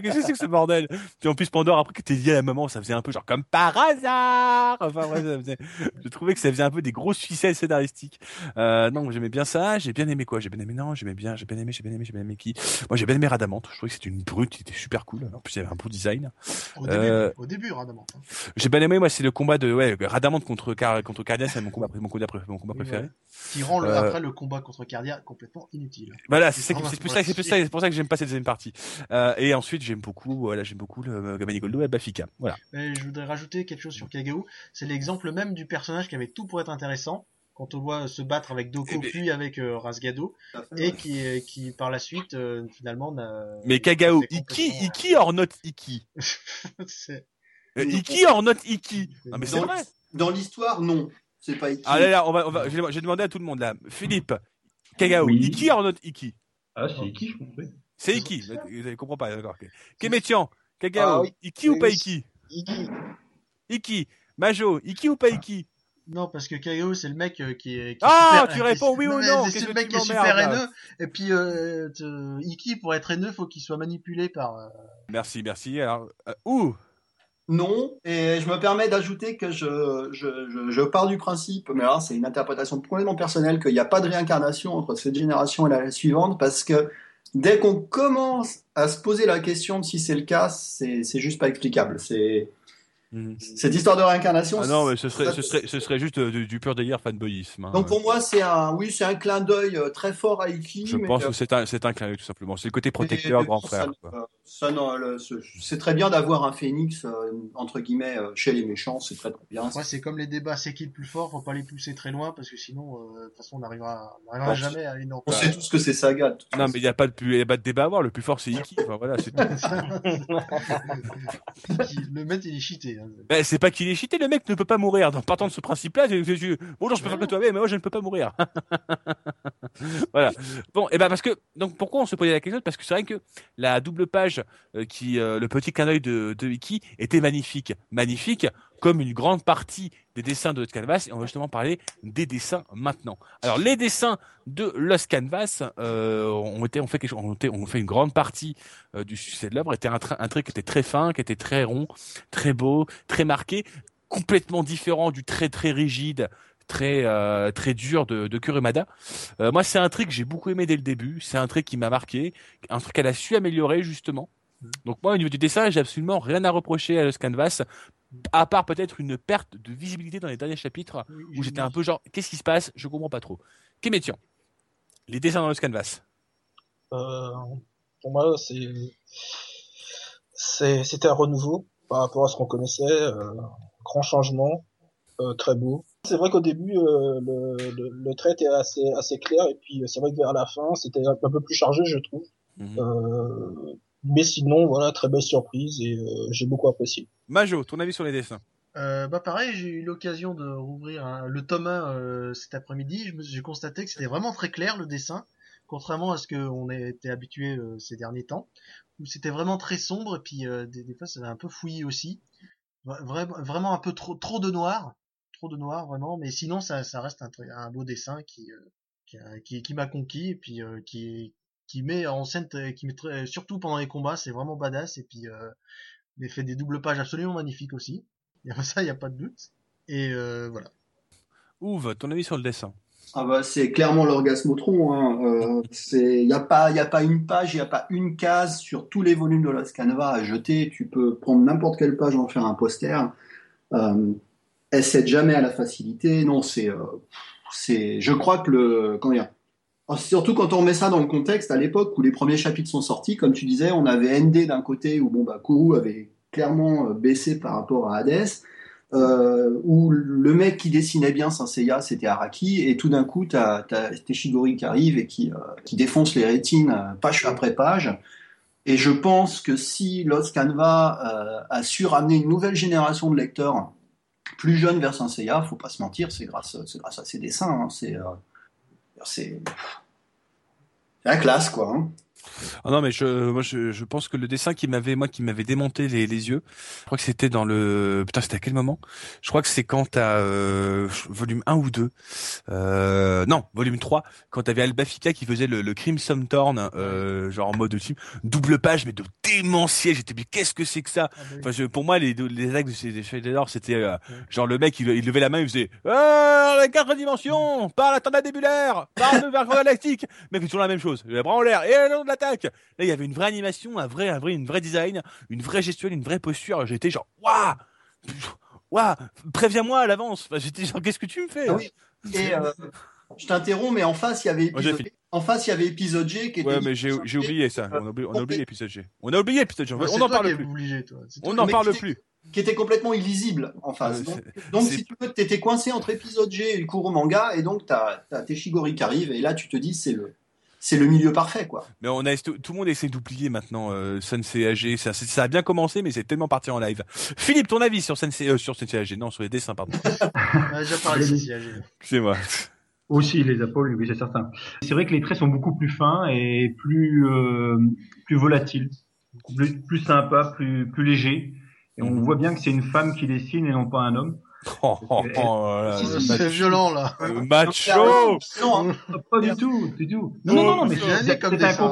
Qu'est-ce que c'est que ce bordel? Puis en plus Pandore après que t'es lié à la maman, ça faisait un peu genre comme par hasard. Enfin ouais, ça faisait... je trouvais que ça faisait un peu des grosses ficelles scénaristiques. Euh, non, j'aimais bien ça. J'ai bien aimé quoi? J'ai bien aimé non, j'aimais bien, j'ai bien aimé, j'ai bien aimé, j'ai bien aimé qui? Moi j'ai bien aimé Radamante. Je trouvais que c'était une brute, qui était super cool. En plus il y avait un beau design. Au début, Euh, au début, Radamant. hein. J'ai bien aimé moi c'est le combat de ouais Radamante contre Car contre Cardia, c'est mon combat mon combat, préféré- mon combat Oui, préféré. voilà. Qui rend le, Euh, le combat contre Cardia complètement inutile. Voilà, c'est pour ça, c'est pour ça, c'est pour ça que j'aime pas cette deuxième partie. Euh, et ensuite j'aime beaucoup, voilà, j'aime beaucoup le Gamani Goldo et Bafika. Voilà. Et je voudrais rajouter quelque chose sur Kagao. C'est l'exemple même du personnage qui avait tout pour être intéressant. Quand on le voit se battre avec Doko Eh puis avec euh, Rasgado fait, et qui, euh, qui par la suite euh, finalement n'a. Mais Kagao, Iki, Iki or not Iki? Euh. Iki or not Iki? Mais Dans- vrai Dans l'histoire, non. C'est pas Iki. Ah là là, on va, on va, j'ai j'ai demandé à tout le monde là. Philippe, Kagao, Oui. Iki or not Iki Ah, c'est qui, je oui. C'est Iki, vous ne comprenez pas, d'accord. ok. Kémétian, Kagao, Ah oui. Iki ou pas. Iki Iki. Iki, Majo, Iki ou pas Iki Non, parce que Kagao, c'est le mec euh, qui est. Qui est Ah, super- tu réponds oui ou non, C'est le mec qui est super haineux. Et puis, euh, te- Iki, pour être haineux, faut qu'il soit manipulé par. euh, Merci, merci. Alors, euh, ouh Non, et je me permets d'ajouter que je, je, je, pars du principe, mais alors c'est une interprétation complètement personnelle, qu'il n'y a pas de réincarnation entre cette génération et la suivante, parce que dès qu'on commence à se poser la question de si c'est le cas, c'est c'est juste pas explicable. C'est Mhm. cette histoire de réincarnation. Ah non, mais ce serait, ça- ce serait, ce serait juste euh, du, du pur délire fanboyisme. hein. Donc pour moi, c'est un, oui, c'est un clin d'œil euh, très fort à Iki. Je mais, pense euh, que c'est un, c'est un clin d'œil, tout simplement. C'est le côté protecteur, grand frère. ça, quoi. ça, non, le- ce- c'est très bien d'avoir un phénix euh, entre guillemets euh, chez les méchants, c'est très très bien. Ouais, c'est comme les débats, c'est qui le plus fort, faut pas les pousser très loin parce que sinon, euh, de toute façon, on n'arrivera on n'arrivera Bon, jamais à une On sait tous que c'est Saga. Non, façon. mais il n'y a pas de, plus- y a pas de débat à avoir. Le plus fort, c'est Iki. Enfin, voilà, c'est tout. le mec, il est cheaté. Hein. Ben, c'est pas qu'il est cheaté, le mec ne peut pas mourir. En partant de ce principe-là, c'est, c'est- c'est- bonjour, je peux faire que toi, mais moi, je ne peux pas mourir. voilà. Bon, et ben, parce que, donc, pourquoi on se posait la question? Parce que c'est vrai que la double page, euh, qui, euh, le petit clin d'œil de, de Iki était magnifique. Magnifique, comme une grande partie des dessins de Lost Canvas, et on va justement parler des dessins maintenant. Alors, les dessins de Lost Canvas, euh, ont été, on fait quelque on, on fait une grande partie euh, du succès de l'œuvre, était un, un trait qui était très fin, qui était très rond, très beau, très marqué, complètement différent du trait très rigide, très euh, très dur de, de Kurumada. Euh, moi, c'est un trait que j'ai beaucoup aimé dès le début. C'est un trait qui m'a marqué, un truc qu'elle a su améliorer justement. Donc moi, au niveau du dessin, j'ai absolument rien à reprocher à Lost Canvas, à part peut-être une perte de visibilité dans les derniers chapitres où j'étais un peu genre, qu'est-ce qui se passe? Je comprends pas trop. Kémétian, les dessins dans Lost Canvas. Euh, pour moi, c'est, c'est, c'était un renouveau par rapport à ce qu'on connaissait, euh, grand changement, euh, très beau. C'est vrai qu'au début, euh, le, le, le trait était assez, assez clair, et puis euh, c'est vrai que vers la fin, c'était un, peu plus chargé, je trouve. Mhm. Euh, mais sinon, voilà, très belle surprise, et euh, j'ai beaucoup apprécié. Majo, ton avis sur les dessins? Euh, bah pareil, j'ai eu l'occasion de rouvrir un- le tome 1 euh, cet après-midi. J'ai constaté que c'était vraiment très clair le dessin, contrairement à ce qu'on était habitué euh, ces derniers temps, où c'était vraiment très sombre et puis euh, des, des fois ça avait un peu fouillis aussi. Vra- Vraiment, vraiment un peu trop, trop de noir, trop de noir vraiment. Mais sinon ça, ça reste un, beau dessin qui, euh, qui, a- qui, qui m'a conquis et puis euh, qui, qui met en scène, euh, qui met très- surtout pendant les combats, c'est vraiment badass et puis euh, il fait des doubles pages absolument magnifiques aussi. Il y a ça, il n'y a pas de doute. Et euh, voilà. Ouve, ton avis sur le dessin? Ah bah, c'est clairement l'orgasmotron. Hein. Euh, c'est, y a pas, y a pas une page, y a pas une case sur tous les volumes de Lost Canva à jeter. Tu peux prendre n'importe quelle page, en faire un poster. Euh, elle cède jamais à la facilité. Non, c'est, euh, c'est, je crois que le, comment dire, Surtout quand on remet ça dans le contexte, à l'époque où les premiers chapitres sont sortis, comme tu disais, on avait ND d'un côté où bon bah Kuru avait clairement euh, baissé par rapport à Hades, euh, où le mec qui dessinait bien Saint Seiya c'était Araki, et tout d'un coup t'as as Teshigori qui arrive et qui, euh, qui défonce les rétines page après page. Et je pense que si Lost Canva a su ramener une nouvelle génération de lecteurs plus jeune vers Saint Seiya, faut pas se mentir, c'est grâce, à ses dessins. hein. C'est, c'est la classe, quoi. hein. Ah non mais je moi je, je pense que le dessin qui m'avait moi qui m'avait démonté les, les yeux, je crois que c'était dans le putain c'était à quel moment? Je crois que c'est quand t'as euh, volume 1 ou 2. Euh, non, volume 3 quand t'avais Albafika qui faisait le, le Crimson Thorn euh, genre en mode film double page mais de démentiel, j'étais mais qu'est-ce que c'est que ça? Ah, bah. Enfin, je- pour moi, les, les actes de ces d'Or, c'était euh, genre le mec, il, il levait la main, il faisait ah, les quatre dimensions, par la tornade nébulaire, par le verre galactique. Mec, c'est toujours la même chose. Les bras en l'air et le l'attaque. Là, il y avait une vraie animation, un vrai, un vrai, une vraie design, une vraie gestuelle, une vraie posture. J'étais genre waouh, waouh, préviens-moi à l'avance. Enfin, j'étais genre qu'est-ce que tu me fais? Ah oui. Et euh, je t'interromps, mais en face, il y avait épisode, en face, il y avait épisode G qui était. Ouais, mais j'ai oublié ça. On a oublié, on a oublié l'épisode G. On a oublié l'épisode G. On n'en parle plus. obligé, On qui- n'en parle plus. qui était complètement illisible en face. Euh, donc, si tu veux, t'étais coincé entre épisode G et le cours au manga, et donc t'as as tes Shigori qui arrivent, et là tu te dis c'est le c'est le milieu parfait quoi. Mais on a tout, tout le monde essaie d'oublier maintenant euh, Sensei AG. Ça, c'est- ça a bien commencé, mais c'est tellement parti en live. Philippe, ton avis sur Sensei, euh, sur Sensei AG Non, sur les dessins, pardon. On a déjà parlé Allez. ici, AG. Excusez-moi. Aussi les épaules, oui, c'est certain. C'est vrai que les traits sont beaucoup plus fins et plus euh, plus volatiles, plus, plus sympas, plus plus légers. Et on Mhm. voit bien que c'est une femme qui dessine et non pas un homme. Oh, oh, oh C'est violent, là. macho Non, hein. Pas du tout, du tout. Non, non, non, non, mais C'est un,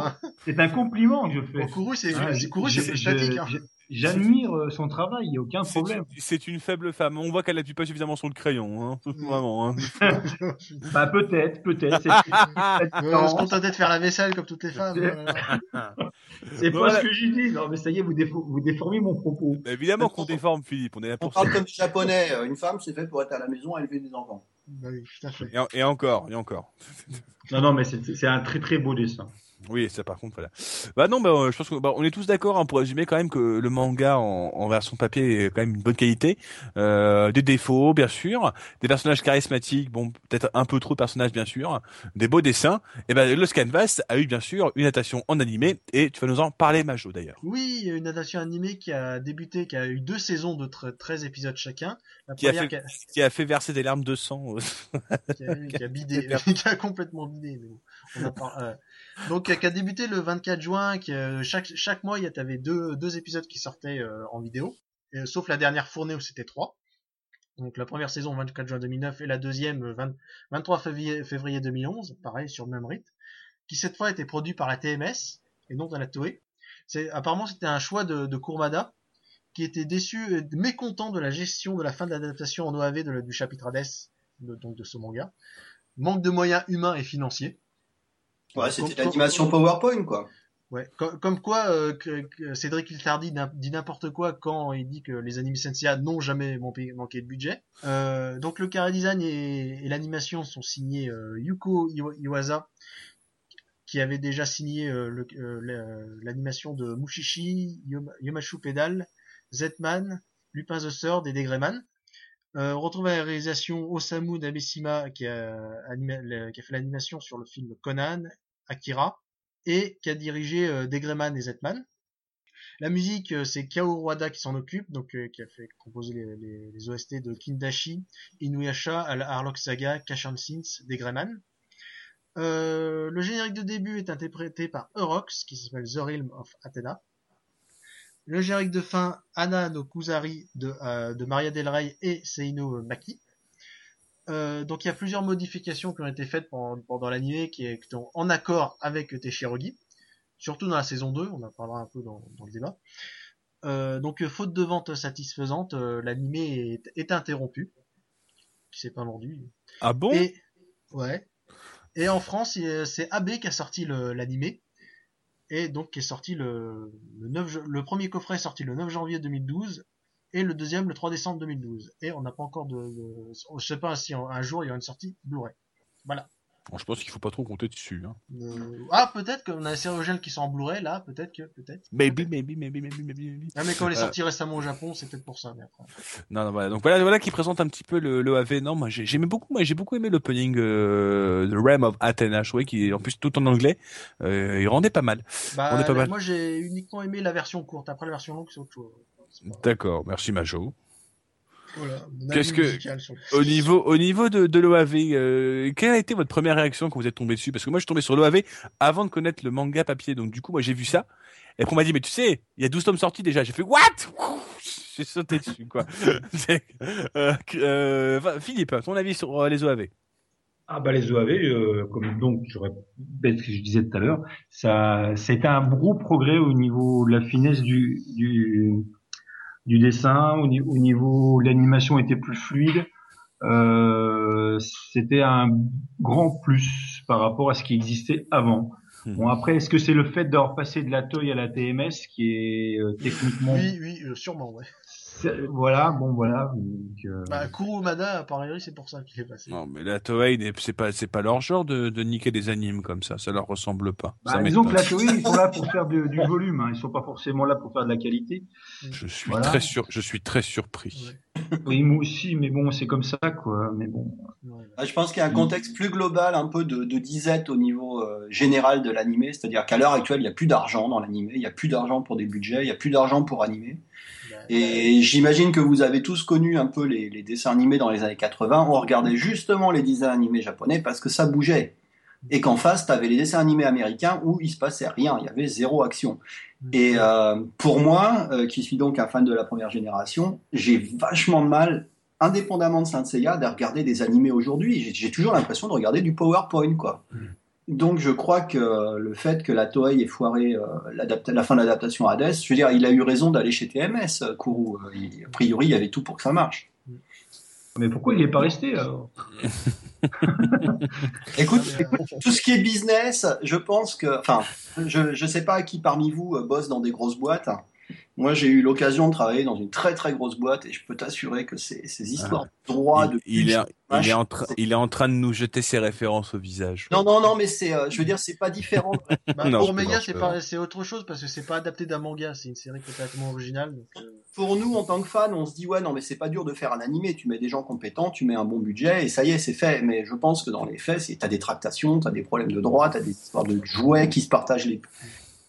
hein. c'est un compliment que je fais. Kourou, c'est c'est- Kourou, je- c'est je- statique. J'admire euh, son travail, il n'y a aucun problème. C'est une faible femme. On voit qu'elle appuie pas suffisamment sur le crayon. Hein. Vraiment. Hein. Bah, peut-être, peut-être. On se contentait de faire la vaisselle comme toutes les femmes. C'est pas Voilà. ce que j'ai dit. Non, mais ça y est, vous, défo- vous déformez mon propos. Bah, évidemment qu'on déforme Philippe. On est là on pour ça. parle comme des japonais. euh, Une femme, c'est fait pour être à la maison et élever des enfants. Bah oui, tout à fait. Et, en- et encore, et encore. Non, non, mais c'est c'est un très très beau dessin. Oui, ça par contre, voilà. Bah non, bah, euh, je pense qu'on bah, on est tous d'accord hein, pour résumer quand même que le manga en, en version papier est quand même une bonne qualité. Euh, des défauts, bien sûr, des personnages charismatiques, bon, peut-être un peu trop de personnages, bien sûr, des beaux dessins. Et ben, Lost Canvas a eu bien sûr une adaptation en animé et tu vas nous en parler, Majo d'ailleurs. Oui, une adaptation animée qui a débuté, qui a eu deux saisons de tre- 13 épisodes chacun. La Qui a fait- qui a, Qui a fait verser des larmes de sang. euh, qui a, qui a bidé, qui a complètement bidé. Mais on en parle, euh. Donc, euh, qui a débuté le 24 juin, qui, euh, chaque, chaque mois, il y avait deux, deux épisodes qui sortaient euh, en vidéo, sauf la dernière fournée où c'était trois. Donc la première saison 24 juin 2009 et la deuxième euh, 20 23 février, février 2011, pareil sur le même rythme, qui cette fois était produit par la TMS et non à la Toei. Apparemment c'était un choix de, de qui était déçu et mécontent de la gestion de la fin de l'adaptation en OAV de du chapitre Hades, de, donc de ce manga. Manque de moyens humains et financiers. Ouais, c'était l'animation PowerPoint quoi. Ouais, comme, comme quoi euh, que, que Cédric Iltardi dit n'importe quoi quand il dit que les animes Sensia n'ont jamais manqué, de budget. Euh, donc le carré design et, et l'animation sont signés euh, Yuko Iwa- Iwasa, qui avait déjà signé l'animation de Mushishi, Yom- Yomashu Pedal, Zetman, Lupin the Third et Degreman. Euh, on retrouve la réalisation Osamu Nabeshima qui a, qui a fait l'animation sur le film Conan, Akira, et qui a dirigé euh, Degreman et Zetman. La musique, euh, c'est Kao Wada qui s'en occupe, donc euh, qui a fait composer les, OST de Kindashi, Inuyasha, Harlock Saga, Kashan Sins, Degreman. Euh, le générique de début est interprété par Eurox, qui s'appelle The Realm of Athena. Le générique de fin, Anna no Kuzari de, euh, de Maria Del Rey et Seino Maki. Euh, donc il y a plusieurs modifications qui ont été faites pendant, pendant l'anime qui, est- qui sont en accord avec Teshirogi, surtout dans la saison 2, on en parlera un peu dans, dans le débat. Euh, donc euh, faute de vente satisfaisante, euh, l'anime est, est interrompu, qui s'est pas vendu. Ah bon? Et ouais. Et en France, c'est AB qui a sorti l'animé et donc qui est sorti le, le 9 ju- le premier coffret est sorti le 9 janvier 2012 et le deuxième le 3 décembre 2012 et on n'a pas encore de, de je sais pas si un, un jour il y aura une sortie Blu-ray. Voilà. Bon, Je pense qu'il faut pas trop compter dessus. Hein. Euh, ah peut-être qu'on a des gel qui sont en Blu-ray là, peut-être que peut-être. Maybe, maybe, maybe, maybe, maybe, maybe. Ah mais quand elle est Euh. sortie récemment au Japon, c'est peut-être pour ça mais après. Non, non, voilà. Donc voilà, voilà qui présente un petit peu le, le AV. Non, moi j'ai- j'aimais beaucoup, moi j'ai beaucoup aimé l'opening euh, The Realm of Athena, je trouvais qu'il est en plus tout en anglais. Euh, il rendait pas mal. Bah, On est pas là, mal. moi j'ai uniquement aimé la version courte. Après la version longue c'est autre chose. D'accord, merci Majo. Voilà, Qu'est-ce que- sur Au niveau, au niveau de, de l'OAV, euh, quelle a été votre première réaction quand vous êtes tombé dessus? Parce que moi, je suis tombé sur l'OAV avant de connaître le manga papier. Donc, du coup, moi, j'ai vu ça. Et puis, on m'a dit, mais tu sais, il y a 12 tomes sortis déjà. J'ai fait, what? J'ai sauté dessus, quoi. C'est- euh, euh, Philippe, ton avis sur euh, les OAV Ah bah les OAV, euh, comme donc je répète ce que je disais tout à l'heure, ça c'était un gros progrès au niveau de la finesse du du, du dessin, au, ni- au niveau où l'animation était plus fluide. Euh, c'était un grand plus par rapport à ce qui existait avant. Hmm. Bon après, est-ce que c'est le fait d'avoir passé de la Toei à la TMS qui est euh, techniquement Oui, oui, euh, sûrement, ouais. Voilà, bon voilà. Donc, euh, Bah, Kurumada, a priori, c'est pour ça qu'il est passé. Non, mais la Toei, n'est- c'est pas, c'est pas leur genre de, de niquer des animes comme ça. Ça leur ressemble pas. bah, ça disons que m'étonne. la Toei, ils sont là pour faire de- du volume, hein. ils sont pas forcément là pour faire de la qualité. Je suis Voilà. très sur, je suis très surpris. Ouais. Oui, moi aussi, mais bon, c'est comme ça, quoi. Mais bon. Ouais. Ah, Je pense qu'il y a un contexte plus global, un peu de, de disette au niveau euh, général de l'animé, c'est-à-dire qu'à l'heure actuelle, il n'y a plus d'argent dans l'animé, il n'y a plus d'argent pour des budgets, il n'y a plus d'argent pour animer. Et j'imagine que vous avez tous connu un peu les, dessins animés dans les années 80. On regardait justement les dessins animés japonais parce que ça bougeait. Et qu'en face, tu avais les dessins animés américains où il se passait rien, il y avait zéro action. Et euh, pour moi, euh, qui suis donc un fan de la première génération, j'ai vachement de mal, indépendamment de Saint Seiya, de regarder des animés aujourd'hui. J'ai- toujours l'impression de regarder du PowerPoint, quoi. Donc je crois que le fait que la Toei ait foiré euh, la fin de l'adaptation à Hades, je veux dire, il a eu raison d'aller chez TMS, euh, Kourou. Euh, il- A priori, il y avait tout pour que ça marche. Mais pourquoi il est pas resté alors? Écoute, euh, tout ce qui est business, je pense que, enfin, je je sais pas qui parmi vous euh, bosse dans des grosses boîtes. Moi, j'ai eu l'occasion de travailler dans une très très grosse boîte et je peux t'assurer que ces, ces histoires de droit, de il, il est, il, est en c'est- il est en train de nous jeter ses références au visage. Non, non, non, mais c'est, euh, je veux dire, c'est pas différent. Bah, Non, pour je Mega, plaisante, c'est je pas, c'est autre chose parce que c'est pas adapté d'un manga, c'est une série complètement originale. Donc, euh, Pour nous, en tant que fans, on se dit ouais, non, mais c'est pas dur de faire un animé. Tu mets des gens compétents, tu mets un bon budget et ça y est, c'est fait. Mais je pense que dans les faits, c'est t'as des tractations, t'as des problèmes de droit, t'as des histoires de jouets qui se partagent les.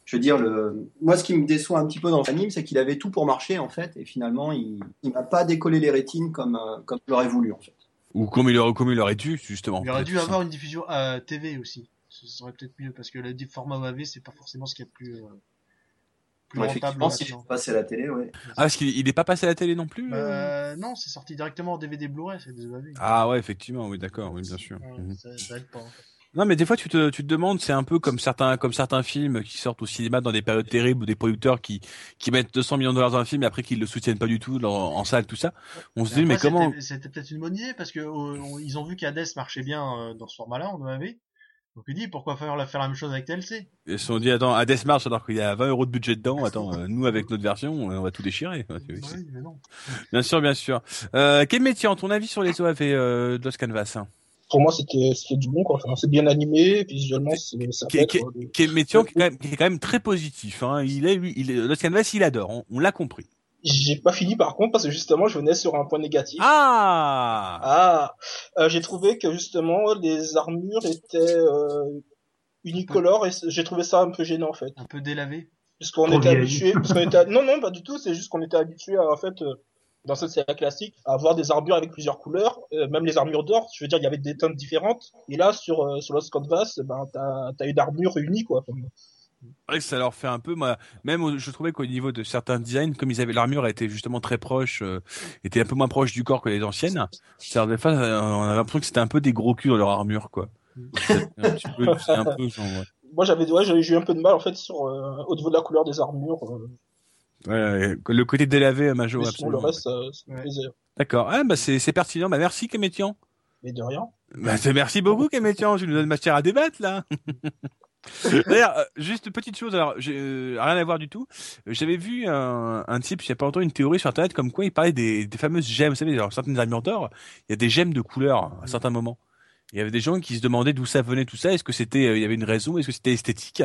Je veux dire, le... moi, ce qui me déçoit un petit peu dans l'anime, c'est qu'il avait tout pour marcher en fait, et finalement, il, il m'a pas décollé les rétines comme euh, comme je l'aurais voulu en fait. Ou comme il aurait, comme il aurait dû, justement. il aurait dû avoir une diffusion à TV aussi. Ce serait peut-être mieux parce que le format OAV, c'est pas forcément ce qu'il y a de plus, euh, plus Ouais, rentable effectivement, si je maintenant. passé à la télé, ouais. Ah, parce qu'il il est pas passé à la télé non plus euh Euh, non, c'est sorti directement en DVD Blu-ray, c'est. Ah ouais, effectivement, oui, d'accord, oui, bien sûr. Ouais, Mhm. ça, ça aide pas. en fait. Non, mais des fois, tu te, tu te demandes, c'est un peu comme certains, comme certains films qui sortent au cinéma dans des périodes terribles ou des producteurs qui, qui mettent 200 millions de dollars dans un film et après qu'ils le soutiennent pas du tout dans- en salle, tout ça. On se dit, mais comment, c'était- peut-être une bonne idée parce que euh, on- ils ont vu qu'Hades marchait bien euh, dans ce format-là en OAV. Donc ils disent pourquoi faire la, faire la même chose avec TLC ils se sont dit, attends, à Deathmarch alors qu'il y a 20 euros de budget dedans, attends, euh, nous avec notre version, on va tout déchirer. Oui, mais non. Bien sûr, bien sûr. Euh, quel métier, en ton avis, sur les OAV euh, de Los Canvas hein? Pour moi, c'était c'était du bon, quoi. Enfin, c'est bien animé, visuellement, c'est ça Qui- qui- Quel métier qui est, quand même, qui est quand même très positif. Hein. Il est, lui, il est, Los Canvas, il adore. On, on l'a compris. J'ai pas fini par contre parce que justement, je venais sur un point négatif. Ah, Ah, euh, j'ai trouvé que justement les armures étaient euh, unicolores et c- j'ai trouvé ça un peu gênant en fait. Un peu délavé. Parce qu'on était habitué, parce qu'on était, non non pas du tout, c'est juste qu'on était habitué à en fait euh, dans cette série classique à avoir des armures avec plusieurs couleurs, euh, même les armures d'or. Je veux dire, il y avait des teintes différentes. Et là sur euh, sur Lost Canvas, ben t'as t'as une armure unie quoi. Enfin, c'est vrai que ça leur fait un peu, moi, même je trouvais qu'au niveau de certains designs, comme ils avaient l'armure était justement très proche, euh, était un peu moins proche du corps que les anciennes. C'est-à-dire, des fois, euh, on avait l'impression que c'était un peu des gros culs dans leur armure, quoi. C'est un petit peu, c'est un peu, genre, ouais. moi j'avais ouais, j'ai eu un peu de mal en fait sur euh, au niveau de la couleur des armures. Euh, le côté délavé, Majo, mais sinon, le absolument. reste, ça me Ouais. plaisait. D'accord. Ah, bah, c'est, c'est pertinent. Bah, merci, Kémétian. Mais de rien. Bah, c'est- merci beaucoup, Kémétian. Tu nous donnes matière à débattre, là. D'ailleurs, euh, juste une petite chose, alors, j'ai euh, rien à voir du tout. Euh, J'avais vu un, un type, il y a pas longtemps, une théorie sur Internet comme quoi il parlait des, des fameuses gemmes. Vous savez, dans certaines armures d'or, il y a des gemmes de couleur à certains moments. Il y avait des gens qui se demandaient d'où ça venait tout ça. Est-ce que c'était, euh, il y avait une raison? Est-ce que c'était esthétique?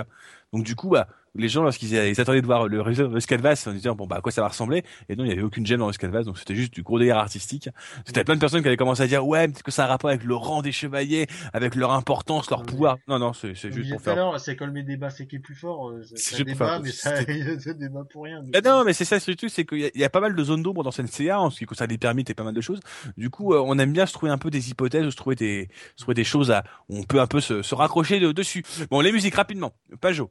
Donc du coup, bah, les gens lorsqu'ils ils attendaient de voir le résultat de canvas en disant bon bah à quoi ça va ressembler? Et non il y avait aucune gemme dans canvas donc c'était juste du gros délire artistique c'était plein de personnes qui avaient commencé à dire ouais est-ce que ça a un rapport avec le rang des chevaliers avec leur importance leur pouvoir non non c'est c'est Comme juste pour faire c'est quand le débat fait qui est plus fort. euh, C'est C'est juste pour faire- mais ça, c'est débat pour rien. Ah non, mais c'est ça, c'est le truc, c'est qu'il y, a- il y a pas mal de zones d'ombre dans CNCA en ce qui concerne les permis et pas mal de choses. Du coup, euh, on aime bien se trouver un peu des hypothèses, se trouver des, se trouver des choses à, où on peut un peu se, se raccrocher de- dessus. Bon, les musiques rapidement. Pajot.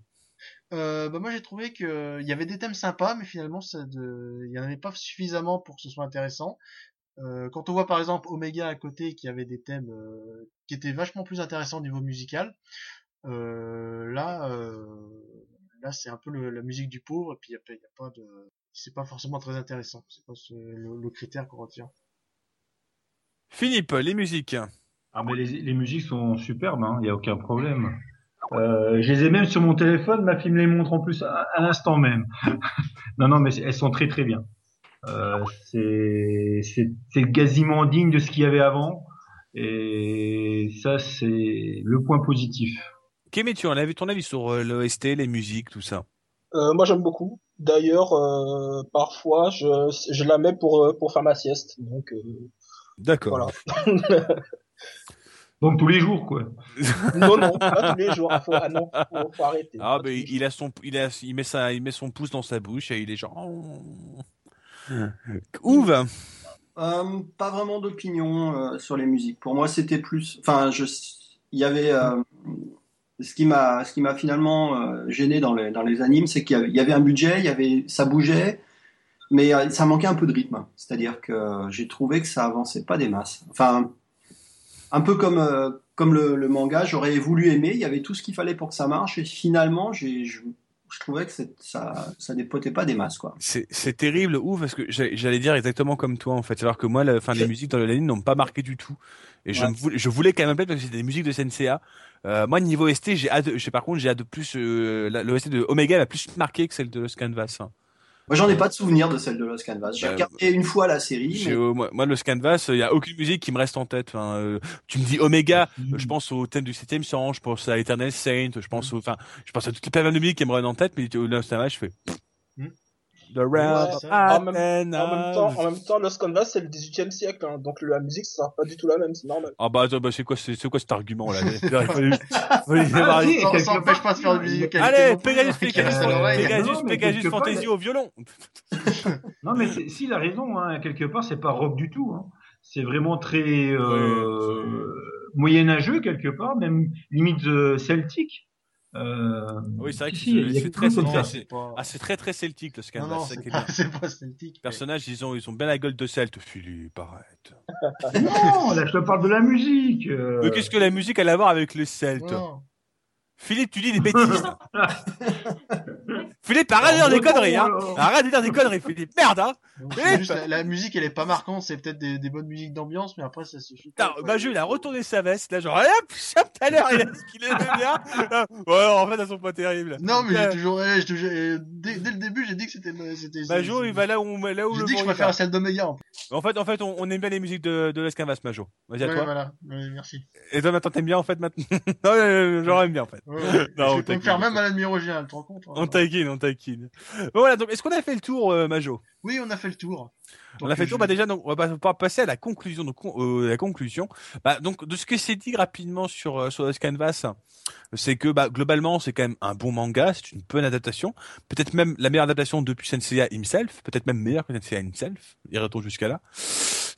Euh, bah moi j'ai trouvé que il y avait des thèmes sympas, mais finalement ça de... il y en avait pas suffisamment pour que ce soit intéressant. Euh, quand on voit par exemple Omega à côté qui avait des thèmes euh, qui étaient vachement plus intéressants au niveau musical, euh, là euh, là c'est un peu le- la musique du pauvre et puis il y a pas de c'est pas forcément très intéressant. C'est pas ce- le, le critère qu'on retient. Philippe, les musiques. Ah mais les, les musiques sont superbes, il n'y a aucun problème. Euh, je les ai même sur mon téléphone, ma fille me les montre en plus à, à l'instant même. non, non, mais elles sont très très bien. Euh, c'est c'est- c'est quasiment digne de ce qu'il y avait avant. Et ça, c'est le point positif. Kémétu, on a vu ton avis sur euh, l'OST, les musiques, tout ça? Euh, moi j'aime beaucoup. D'ailleurs, euh, parfois je, je la mets pour pour faire ma sieste. Donc euh, D'accord. voilà. Donc tous les jours, quoi. non non, pas tous les jours. Faut, ah non, faut, faut arrêter. Ah, ben, les il a son, il a, il met sa, il met son pouce dans sa bouche et il est genre. Ouve. Euh, pas vraiment d'opinion euh, sur les musiques. Pour moi, c'était plus. Enfin, je. Il y avait. euh, ce qui m'a, ce qui m'a finalement euh, gêné dans les dans les animes, c'est qu'il y y avait un budget, il y avait, ça bougeait, mais ça manquait un peu de rythme. C'est-à-dire que j'ai trouvé que ça avançait pas des masses. Enfin, un peu comme euh, comme le, le manga, j'aurais voulu aimer. Il y avait tout ce qu'il fallait pour que ça marche, et finalement, j'ai, je, je trouvais que ça ça dépotait pas des masses, quoi. C'est, c'est terrible, ouf, parce que j'allais dire exactement comme toi, en fait. C'est-à-dire que moi, la, fin, les musiques dans le l'anime n'ont pas marqué du tout. Et je, Ouais. voulais, je voulais quand même plaire parce que c'était des musiques de SNCA. Euh, moi, niveau ST, j'ai hâte, j'ai, par contre, j'ai de plus, euh, l'OST de Omega m'a plus marqué que celle de Los Canvas. hein. Moi, j'en ai pas de souvenir de celle de Los Canvas. J'ai Bah, regardé une fois la série. Mais- euh, moi, moi, Los Canvas, il y a aucune musique qui me reste en tête. Enfin, euh, tu me dis Omega, euh, je pense au thème du septième sang, je pense à Eternal Saint, je pense au, enfin, je pense à toutes les plein de musiques qui me reviennent en tête, mais au Los Canvas, je fais. The Realm of ça. En même- Athena. En même temps, en même temps, Canvas c'est le 18e siècle, hein, donc la musique ça sera pas du tout la même, c'est normal. Ah bah, attends, bah c'est quoi, c'est c'est quoi cet argument là? Il il Ah, avoir- si. Ça, quelque ça empêche part- pas de faire de musique Allez, Pegasus, hein, Pegasus, l'oreille. Pegasus, Fantasy au violon. Non, mais c'est- s'il a raison, hein, quelque part, c'est pas rock du tout. Hein. C'est vraiment très euh, moyenâgeux quelque part, même limite euh, celtique. Euh, Oui, c'est vrai que si, c'est- il y a c'est quelque très c'est-. Ah, c'est très très celtique le non, c'est pas, pas celtique. Les personnages, ils ont, ils ont bien la gueule de celte, Philippe, arrête. Non, là, je te parle de la musique. euh. Mais qu'est-ce que la musique a à voir avec le celte Non. Philippe, tu dis des bêtises. Philippe, arrête de dire des conneries, hein. Arrête de dire des conneries, Philippe. Merde, hein. Donc, Philippe c'est juste, la, la musique, elle est pas marquante, c'est peut-être des, des bonnes musiques d'ambiance, mais après, ça suffit. Maju, il a retourné sa veste, là, genre, hop, tout à l'heure, il a dit qu'il aimait bien. Ouais, en fait, elles sont pas terribles. Non, mais j'ai toujours, eh, j'ai toujours- eh, dès, dès le début, j'ai dit que c'était. Majo, il va là où, là où J'ai le dit que je préfère celle d'Omega. En fait. En fait, en fait, on, on aime bien les musiques de, de Canvas, Majo. Vas-y, à Ouais, toi. voilà. Ouais, merci. Et toi, maintenant, t'aimes bien, en fait, maintenant? non, euh, aime bien, en fait. Ouais. Non, on faire même à original, tu te rends compte hein On taquine, on taquine. Bon, voilà, donc, est-ce qu'on a fait le tour, euh, Majo? Oui, on a fait le tour. On a fait le tour, bah déjà, donc, on va pas passer à la conclusion. Donc, euh, la conclusion, bah, donc, de ce que c'est dit rapidement sur, euh, sur le Canvas, c'est que, bah, globalement, c'est quand même un bon manga, c'est une bonne adaptation. Peut-être même la meilleure adaptation depuis Senseiya himself, peut-être même meilleure que Senseiya himself. Il retourne jusqu'à là?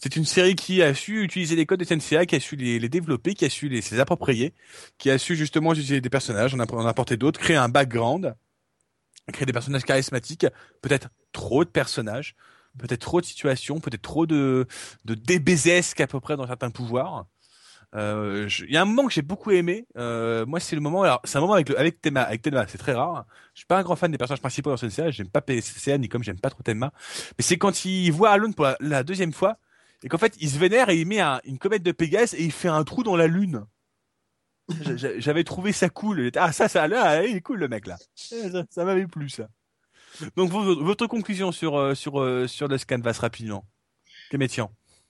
C'est une série qui a su utiliser les codes de Senseiya, qui a su les, développer, qui a su les, les approprier, qui a su justement utiliser des personnages, en app- en apporter d'autres, créer un background, créer des personnages charismatiques, peut-être trop de personnages, peut-être trop de situations, peut-être trop de, de DBZesque à peu près dans certains pouvoirs. Euh, Il y a un moment que j'ai beaucoup aimé. Euh, moi, c'est le moment. Alors, c'est un moment avec le, avec Tenma. Avec Tenma, c'est très rare. Je suis pas un grand fan des personnages principaux dans CNCA. J'aime pas PCA ni comme j'aime pas trop Tenma. Mais c'est quand il voit Alone pour la deuxième fois et qu'en fait il se vénère et il met un- une comète de Pégase et il fait un trou dans la lune. J'a- j'a- J'avais trouvé ça cool. Ah ça, ça, là, il est cool le mec là. Ça, ça m'avait plu ça. Donc vo- votre conclusion sur euh, sur euh, sur le canvas rapidement.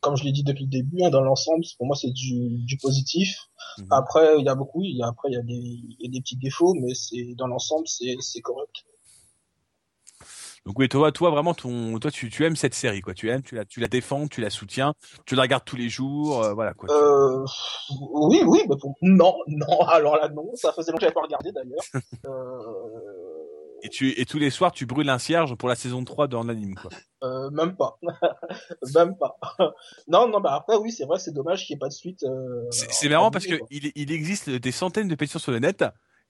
Comme je l'ai dit depuis le début, hein, dans l'ensemble, pour moi c'est du, du positif. Mhm. Après, il y a beaucoup, il y a, après il y a des, il y a des petits défauts, mais c'est dans l'ensemble c'est c'est correct. Donc oui, toi, toi vraiment, ton, toi, tu, tu aimes cette série, quoi. Tu aimes, tu la, tu la défends, tu la soutiens, tu la regardes tous les jours, euh, voilà, quoi. Euh, oui, oui, mais pour... non, non, alors là non, ça faisait longtemps que j'avais pas regardé d'ailleurs. euh... Et tu, et tous les soirs, tu brûles un cierge pour la saison 3 dans l'anime, quoi. Euh, même pas, même pas. non, non, bah après oui, c'est vrai, c'est dommage qu'il n'y ait pas de suite. Euh, C'est marrant parce que quoi. il, il existe des centaines de pétitions sur le net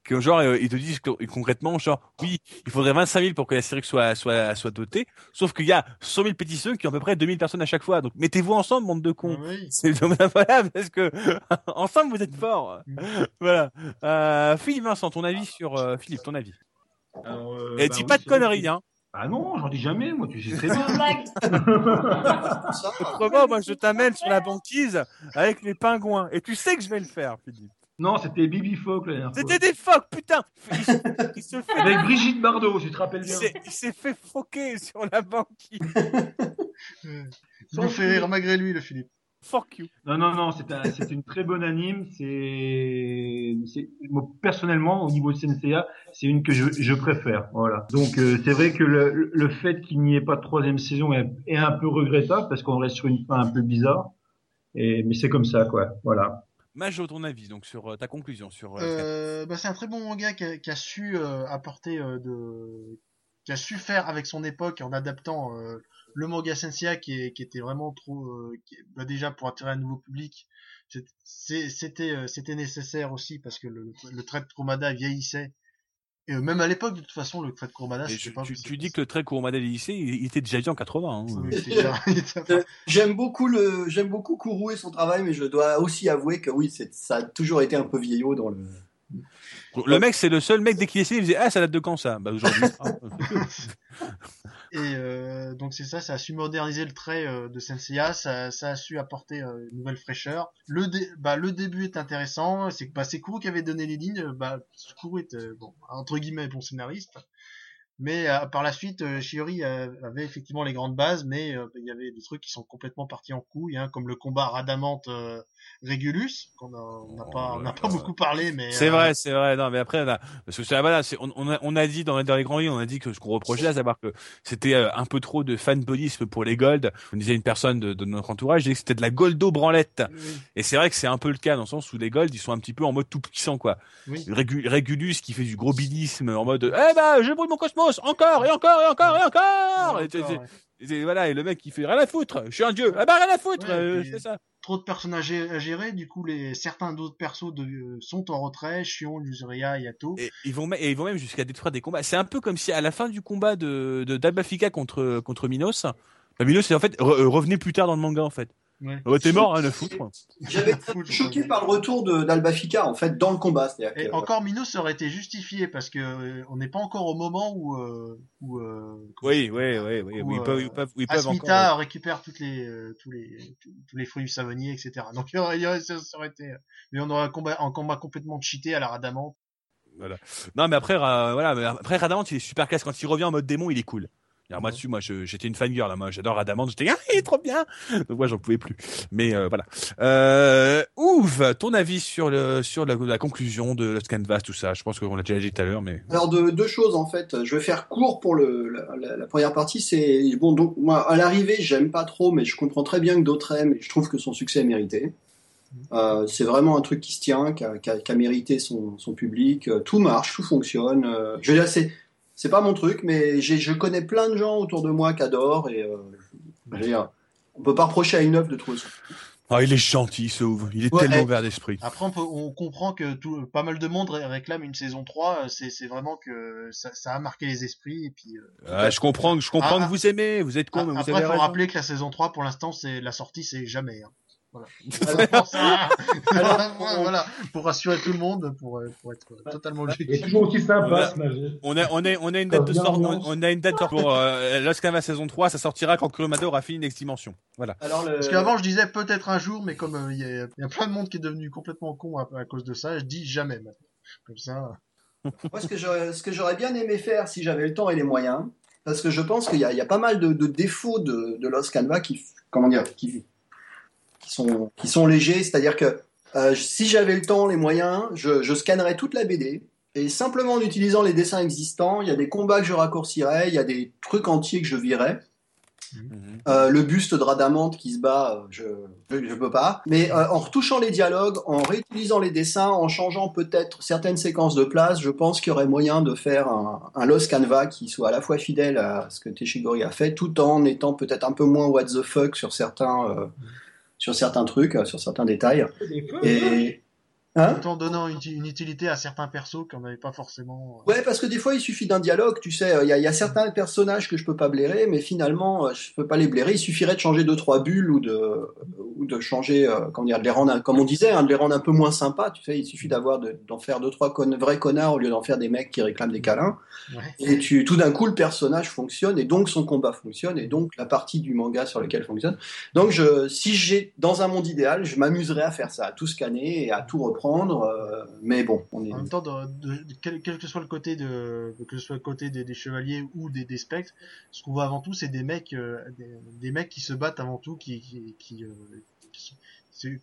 que genre euh, ils te disent que, concrètement genre oui il faudrait 25 000 pour que la série soit soit soit dotée. Sauf qu'il y a 100 000 pétitions qui ont à peu près 2000 personnes à chaque fois. Donc mettez-vous ensemble bande de cons. Oui. c'est voilà parce que ensemble vous êtes forts. Voilà. Euh, Philippe Vincent ton avis sur euh, Philippe ton avis. Alors, euh, et bah dis pas de conneries hein. Ah non, j'en dis jamais, moi, tu sais très C'est bien. autrement moi je t'amène sur la banquise avec les pingouins. Et tu sais que je vais le faire Philippe Non, c'était Bibi Folk la dernière fois. c'était des phoques putain il se, il se fait Avec Brigitte Bardot, si tu te rappelles bien. il s'est fait foquer sur la banquise. Il nous fait rire malgré lui, le Philippe. Fuck you. Non, non, non, c'est un- c'est une très bonne anime. C'est, c'est- moi, personnellement, au niveau de Senseiya, c'est une que je, je préfère. Voilà. Donc, euh, c'est vrai que le, le fait qu'il n'y ait pas de troisième saison est, est un peu regrettable parce qu'on reste sur une fin un peu bizarre. Et, mais c'est comme ça, quoi. Voilà. Majo, ton avis donc sur euh, ta conclusion sur. euh, Euh, bah, c'est un très bon manga qui a, qui a su euh, apporter euh, de, qui a su faire avec son époque en adaptant euh, le manga Senseiya qui, est- qui était vraiment trop, qui- bah, déjà pour attirer un nouveau public, c'était c'était nécessaire aussi parce que le, le trait de Kurumada vieillissait. Et euh, même à l'époque, de toute façon, le trait de c'était je- pas. tu, tu dis que le trait Kurumada lycée, il, il était déjà dit en 80. Hein. Était- J'aime beaucoup le, j'aime beaucoup Kourou et son travail, mais je dois aussi avouer que oui, c'est, ça a toujours été un peu vieillot dans le. Le mec, c'est le seul mec dès qu'il essayait, il disait ah ça date de quand ça Bah aujourd'hui. Ah, Et euh, donc c'est ça, ça a su moderniser le trait euh, de Senseiya, ça, ça a su apporter euh, une nouvelle fraîcheur. Le, dé- bah, le début est intéressant, c'est bah, c'est Kuro qui avait donné les lignes, bah, Kuro était bon, entre guillemets bon scénariste. Mais euh, par la suite, euh, Shiori euh, avait effectivement les grandes bases, mais euh, il y avait des trucs qui sont complètement partis en couille, hein, comme le combat Radamante euh, Régulus, qu'on a- on n'a pas, on n'a pas beaucoup parlé, mais c'est vrai, c'est vrai. Non, mais après, là, parce que ça, voilà, c'est, on, on, a, on a dit dans, dans les grands livres, on a dit que ce qu'on reprochait, à savoir que c'était un peu trop de fanboyisme pour les gold. On disait une personne de, de notre entourage, disait que c'était de la goldo branlette. oui, Et c'est vrai que c'est un peu le cas dans le sens où les gold, ils sont un petit peu en mode tout puissant, quoi. oui. Régu- Régulus qui fait du gros bilisme en mode eh ben je brûle mon cosmos encore et encore et encore et encore. Et, Encore, c'est- ouais. c'est- c'est- voilà et le mec qui fait rien à foutre. Je suis un dieu. Ah bah rien à foutre euh, puis- je fais ça. trop de personnages à gérer, du coup les certains d'autres persos de, euh, sont en retrait, Shion, Yuzuria, Yato. et ils vont me- et ils vont même jusqu'à détruire des combats. C'est un peu comme si à la fin du combat de de contre contre Minos bah, Minos en fait re- euh, revenait plus tard dans le manga en fait Ouais. t'es mort hein à foutre J'avais été choqué par le retour de d'Albafika en fait dans le combat, Et que- encore Minos aurait été justifié parce que euh, on n'est pas encore au moment où où, où euh, oui oui oui oui Ou, ils euh, peuvent ils peuvent ils peuvent Asmita encore récupère toutes les euh, tous les tous, tous les fruits du savonnier, etc. Donc il y aurait, il y aurait- ça, aurait été, euh, mais on aurait un combat, un combat complètement cheaté à la Radamant. Non, mais après, euh, voilà, mais après Radamant, il est super classe. Quand il revient en mode démon, il est cool. Alors, moi Ouais. dessus, moi, je- j'étais une fangirl. Là, moi, j'adore Radamant. J'étais, ah, il est trop bien. Donc moi, j'en pouvais plus. Mais euh, voilà. Euh, Ouf, ton avis sur le sur la, la conclusion de Lost Canvas, tout ça? Je pense qu'on l'a déjà dit tout à l'heure, mais Alors de, deux choses en fait. Je vais faire court pour le, la, la- la première partie. C'est bon donc moi à l'arrivée j'aime pas trop, mais je comprends très bien que d'autres aiment. Et je trouve que son succès est mérité. Euh, c'est vraiment un truc qui se tient, qui a, qui a- qui a mérité son, son public. Euh, Tout marche, tout fonctionne. Euh, je veux dire c'est pas mon truc, mais j'ai je connais plein de gens autour de moi qui adorent et euh, on peut pas reprocher à une œuvre de trouver son. ah, il est gentil, ce ouvre. Il est Ouais, tellement eh. ouvert d'esprit. Après on, peut, on comprend que tout, pas mal de monde ré- réclame une saison 3. euh, C'est c'est vraiment que ça, ça a marqué les esprits et puis. euh, Ah, je comprends, je comprends Ah, que vous aimez. Vous êtes con, mais vous Après, avez faut raison. rappeler que la saison 3, pour l'instant, c'est la sortie, c'est jamais. Hein. Voilà. Alors, Pour ça, Alors, voilà, voilà, pour rassurer tout le monde, pour, euh, pour être totalement logique. toujours aussi Voilà. Magie. On a, on a, on a une date de Bien sort, on, a une date de pour euh, Lost Canvas saison 3. Ça sortira quand Kurumada aura fini Next Dimension. Voilà. alors le, Parce qu'avant, je disais peut-être un jour, mais comme euh, il y, a- il y a plein de monde qui est devenu complètement con à, à cause de ça, je dis jamais maintenant. Comme ça. Moi, ce que j'aurais, bien aimé faire si j'avais le temps et les moyens, parce que je pense qu'il y a, il y a pas mal de, de défauts de, de Lost Canva qui, comment dire, qui, qui sont qui sont légers. C'est-à-dire que euh, si j'avais le temps, les moyens, je, je scannerais toute la BD et simplement en utilisant les dessins existants, il y a des combats que je raccourcirais, il y a des trucs entiers que je virais. Mhm. Euh, le buste de Radamante qui se bat, euh, je je peux pas. Mais euh, en retouchant les dialogues, en réutilisant les dessins, en changeant peut-être certaines séquences de place, je pense qu'il y aurait moyen de faire un, un Lost Canva qui soit à la fois fidèle à ce que Teshigori a fait, tout en étant peut-être un peu moins what the fuck sur certains euh, sur certains trucs, euh, sur certains détails. Et hein Tout en donnant une, une utilité à certains persos qu'on n'avait pas forcément. euh, Ouais, parce que des fois, il suffit d'un dialogue, tu sais. Il y, a- il y a certains personnages que je peux pas blairer, mais finalement, euh, je peux pas les blairer. Il suffirait de changer deux trois bulles ou de ou de changer, euh, comment dire, de les rendre, un- comme on disait, hein, de les rendre un peu moins sympas. Tu sais, il suffit d'avoir de- d'en faire deux trois con- vrais connards au lieu d'en faire des mecs qui réclament des câlins. Ouais. Et tu, tout d'un coup, le personnage fonctionne et donc son combat fonctionne et donc la partie du manga sur lequel fonctionne. Donc, je, si j'ai dans un monde idéal, je m'amuserais à faire ça, à tout scanner et à tout reprendre. Euh, mais bon, on est. En même temps, de, de- de- quel, quel que soit le côté de, que ce soit le côté des, des chevaliers ou des, des spectres, ce qu'on voit avant tout, c'est des mecs, euh, des, des mecs qui se battent avant tout, qui, qui, qui, euh, qui-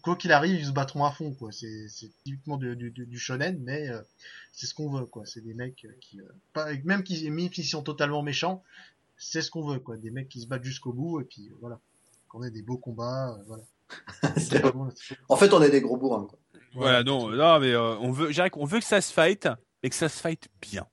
quoi qu'il arrive, ils se battront à fond, quoi. C'est, c'est typiquement du, du, du shonen, mais euh, c'est ce qu'on veut, quoi. C'est des mecs qui, euh, pas, même qui, même s'ils sont totalement méchants, c'est ce qu'on veut, quoi. Des mecs qui se battent jusqu'au bout et puis euh, voilà, qu'on ait des beaux combats, voilà. C'est- En fait, on est des gros bourrins. Quoi. Voilà, non, non, mais euh, on veut, qu'on veut que ça se fight, mais que ça se fight bien.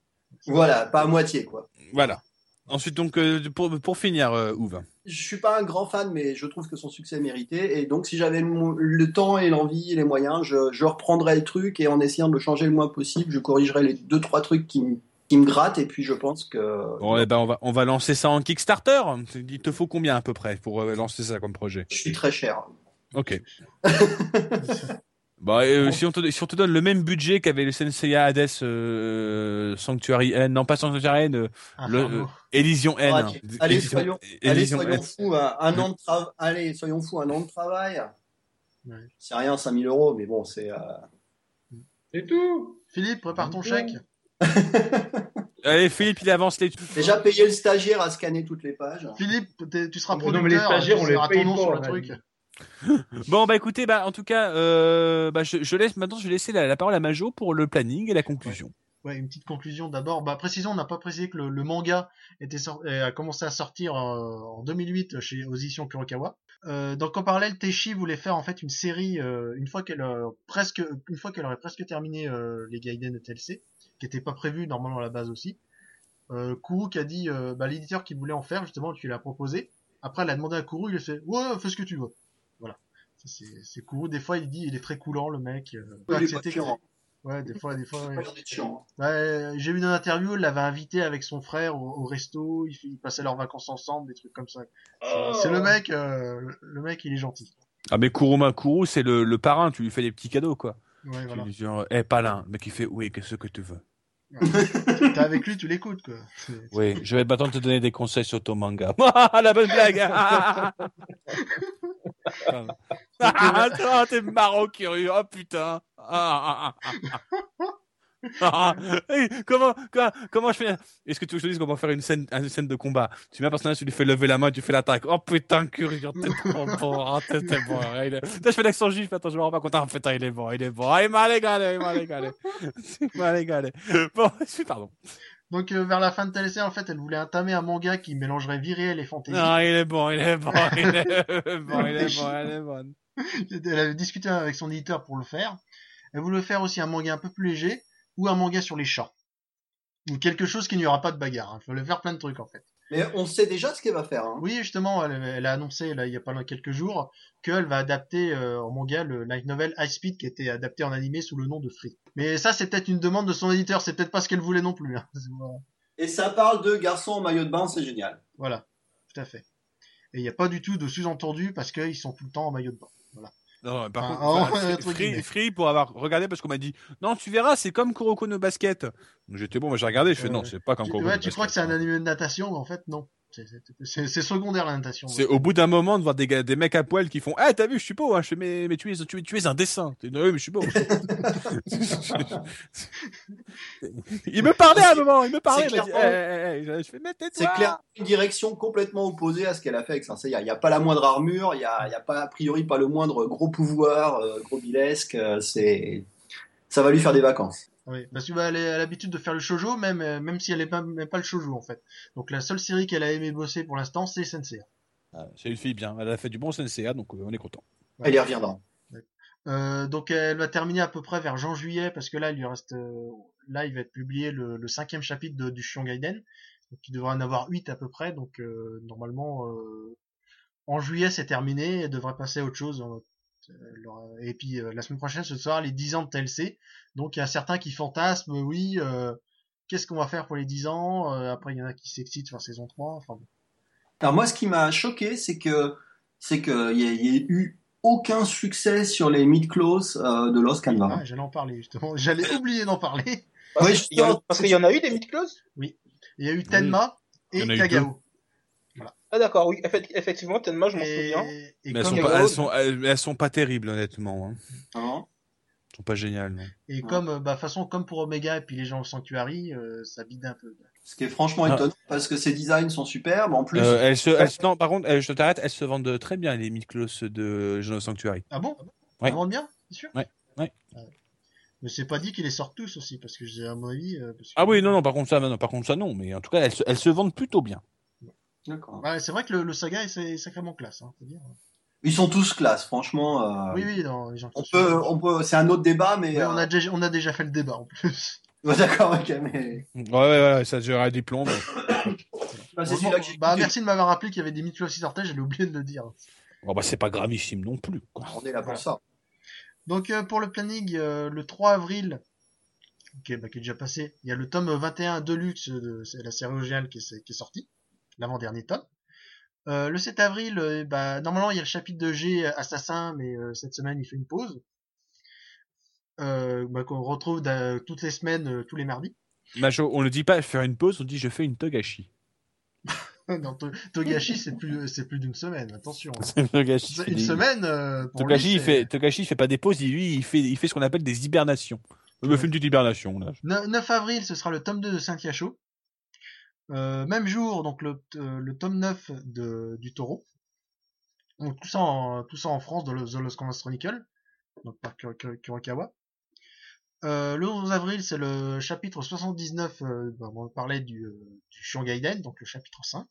Voilà, pas à moitié, quoi. Voilà. Ensuite, donc, euh, pour, pour finir, euh, Ouve. Je suis pas un grand fan, mais je trouve que son succès est mérité. Et donc, si j'avais le, temps et l'envie et les moyens, je, je reprendrais le truc et en essayant de le changer le moins possible, je corrigerais les deux trois trucs qui, me- qui me grattent. Et puis, je pense que Bon, eh ben, on va, on va lancer ça en Kickstarter. Il te faut combien à peu près pour euh, lancer ça comme projet? Je suis très cher. Ok. Bah, euh, si, on te, si on te donne le même budget qu'avait le Senseiya Hades euh, Sanctuary N, non pas Sanctuary N, euh, le, Inferno. euh, Elysion N. Ah. Allez, Elysion- soyons- Allez, fous, un, an de travail. Allez, soyons fous, un an de travail. Ouais. C'est rien, 5000 euros, mais bon, c'est. euh, C'est tout. Philippe, prépare ton chèque. Allez, Philippe, il avance les. Déjà payer le stagiaire à scanner toutes les pages. Philippe, tu seras Non, mais producteur. les stagiaires, on les paye ton nom pas, sur le truc. Bon, bah écoutez, bah en tout cas, euh, bah, je, laisse maintenant, je vais laisser la, parole à Majo pour le planning et la conclusion. Ouais, une petite conclusion d'abord. Bah, précisons, on n'a pas précisé que le, manga euh, a commencé à sortir euh, en 2008 chez aux éditions Kurokawa. Donc en parallèle, Teishi voulait faire en fait une série une fois qu'elle presque une fois qu'elle aurait presque terminé les Gaiden de TLC, qui était pas prévu normalement à la base aussi. Euh, Kuru qui a dit bah, l'éditeur qui voulait en faire justement, tu l'as proposé. Après, elle a demandé à Kuru, il a fait ouais, fais ce que tu veux. Voilà. C'est c'est Kuru. Des fois, il dit, il est très coulant le mec. euh, Il est pas accepter que- chiant. Ouais, des fois, des fois. ouais. Chiant. Ouais, j'ai vu dans l'interview, elle l'avait invité avec son frère au, au resto, ils, ils passaient leurs vacances ensemble, des trucs comme ça. C'est- Oh. C'est le mec, euh, le- le mec, il est gentil. Ah, mais Kuruma Kuru, c'est le, le parrain, tu lui fais des petits cadeaux, quoi. Ouais, voilà. Tu lui dis, genre, eh, pas là, mais qui fait, oui, qu'est-ce que tu veux? T'es avec lui, tu l'écoutes, quoi. Oui, je vais maintenant te donner des conseils sur ton manga. la bonne blague Ah, ah, ah, t'es marrant, curieux, oh putain ah, ah, ah, ah. Ah, hey, comment, comment, comment je fais? Est-ce que tu veux que je te dise comment faire une scène, une scène de combat? Tu mets un personnage, tu lui fais lever la main, tu fais l'attaque. Oh putain, curieux, t'es trop bon, oh, t'es bon. il est- Putain, je fais l'accent juif, attends, je me rends pas compte. Ah, putain, il est bon, il est bon. Ah, il m'a régalé, il m'a régalé. Il m'a régalé. Bon, pardon. Donc, euh, vers la fin de TLC, en fait, elle voulait entamer un manga qui mélangerait vie réelle et fantasy. Ah, il est bon, il est bon, il est bon, il est bon, il est bon. Elle avait discuté avec son éditeur pour le faire. Elle voulait faire aussi un manga un peu plus léger, ou un manga sur les chats. Ou quelque chose qui n'y aura pas de bagarre. hein. Il fallait faire plein de trucs, en fait. Mais on sait déjà ce qu'elle va faire. Hein. Oui, justement, elle, elle a annoncé là, il y a pas loin quelques jours qu'elle va adapter euh, en manga le light novel High Speed qui était adapté en animé sous le nom de Free. Mais ça, c'est peut-être une demande de son éditeur, c'est peut-être pas ce qu'elle voulait non plus. hein. Et ça parle de garçons en maillot de bain, c'est génial. Voilà, tout à fait. Et il n'y a pas du tout de sous-entendu parce qu'ils sont tout le temps en maillot de bain. Voilà. Non, par Ah, contre, ouais, Free- pour avoir regardé parce qu'on m'a dit non, tu verras, c'est comme Kuroko no Basket. J'étais bon, j'ai regardé, je fais non, c'est pas comme Kuroko ouais, no tu crois que c'est un animé de natation, mais en fait, non. C'est- secondaire la natation. C'est au bout d'un moment de voir des, gars, des mecs à poil qui font Ah, t'as vu, je suis beau. Hein. Je fais Mais, mais tu, es, tu, es, tu es un dessin. Tu dis, Oui, mais je suis beau. il me parlait à un moment. Il me parlait. Il dit, clairement- Eh, eh. Je fais Mais tais-toi. C'est clair, une direction complètement opposée à ce qu'elle a fait avec Saint. Il n'y a pas la moindre armure, il n'y a, y a pas, a priori pas le moindre gros pouvoir, euh, gros bilesque. euh, c'est, ça va lui faire des vacances. Oui, parce que bah, elle a l'habitude de faire le shoujo, même euh, même si elle est pas même pas le shoujo en fait. Donc la seule série qu'elle a aimé bosser pour l'instant, c'est Sensei. Ah, C'est une fille bien. Elle a fait du bon CNCA, donc euh, on est content. Elle y reviendra. Euh, donc elle va terminer à peu près vers juin-juillet parce que là il lui reste euh, là il va être publié le, le cinquième chapitre de, du Shion Gaiden donc il devrait en avoir huit à peu près donc euh, normalement euh, en juillet c'est terminé elle devrait passer à autre chose Euh, et puis euh, la semaine prochaine ce sera les 10 ans de TLC donc il y a certains qui fantasment oui euh, qu'est-ce qu'on va faire pour les 10 ans Euh, après il y en a qui s'excitent sur saison 3 enfin bon. Alors moi, ce qui m'a choqué, c'est que c'est que il y, y a eu aucun succès sur les mid-close euh, de Lost Canva. Ah, j'allais en parler justement. J'allais oublier d'en parler. Parce Oui, qu'il y en- parce qu'il y en a eu des mid-close il y a eu Tenma et Kagao Ah d'accord, oui, Effect- effectivement, Tenma, je m'en souviens. et, Mais elles comme sont, pas, elles, sont, elles, elles sont pas terribles, honnêtement. Hein. Hein Elles sont pas géniales. Non. Et Ouais. comme, euh, bah, façon, comme pour Omega et puis les gens au Sanctuary, euh, ça bide un peu. Ce qui est franchement Ah. étonnant parce que ces designs sont superbes. En plus, Euh, elles se, elles, non, par contre, elles- je t'arrête, elles se vendent très bien, les mid-close de Jono Sanctuary. Ah bon? Ouais. Ça vend bien, c'est sûr? Ouais, ouais. Mais c'est pas dit qu'ils les sortent tous aussi, parce que j'ai à mon avis. euh, parce que- Ah oui, non, non, par contre, ça, non, par contre, ça, non. Mais en tout cas, elles se, elles se vendent plutôt bien. D'accord. Ouais, c'est vrai que le, le saga est, sacrément classe, hein, faut dire. ils sont tous classe, franchement. euh, Oui, oui, non, les gens qui On sont peut, sûrs. on peut, c'est un autre débat, mais Ouais, euh, on, a déjà, on a déjà fait le débat en plus. ouais, d'accord, ok, mais Ouais, ouais, ouais, ça j'aurais des plombs. bah, bah, merci de m'avoir rappelé qu'il y avait des mythos qui sortaient, j'allais oublié de le dire. Bon, bah, c'est pas gravissime non plus, quoi. On est là pour ça. Donc euh, pour le planning, euh, le 3 avril, ok, bah, qui est déjà passé, il y a le tome 21 Deluxe de la série originale qui est, qui est sorti, l'avant-dernier tome. Euh, le 7 avril, euh, bah, normalement il y a le chapitre de G Assassin, mais euh, cette semaine il fait une pause. Euh, bah, qu'on retrouve toutes les semaines, euh, tous les mardis. Majo, on ne dit pas faire une pause, on dit je fais une togashi. To- Togashi, c'est plus, c'est plus d'une semaine, attention. Togashi, Une semaine, euh, pour Togashi, lui, il fait, Togashi, il fait pas des pauses, il- lui, il fait, il fait ce qu'on appelle des hibernations. Il me fait une petite hibernation, là. Ne- 9 avril, ce sera le tome 2 de Saint-Yachot. Euh, même jour, donc le, euh, le tome 9 de, du Taureau. Donc tout ça en, tout ça en France, dans le The Lost Canvas Chronicle, donc par Kuro- Kuro- Kurokawa. Euh, le 11 avril, c'est le chapitre 79, euh, bah, on parlait du, euh, du Shion Gaiden, donc le chapitre 5.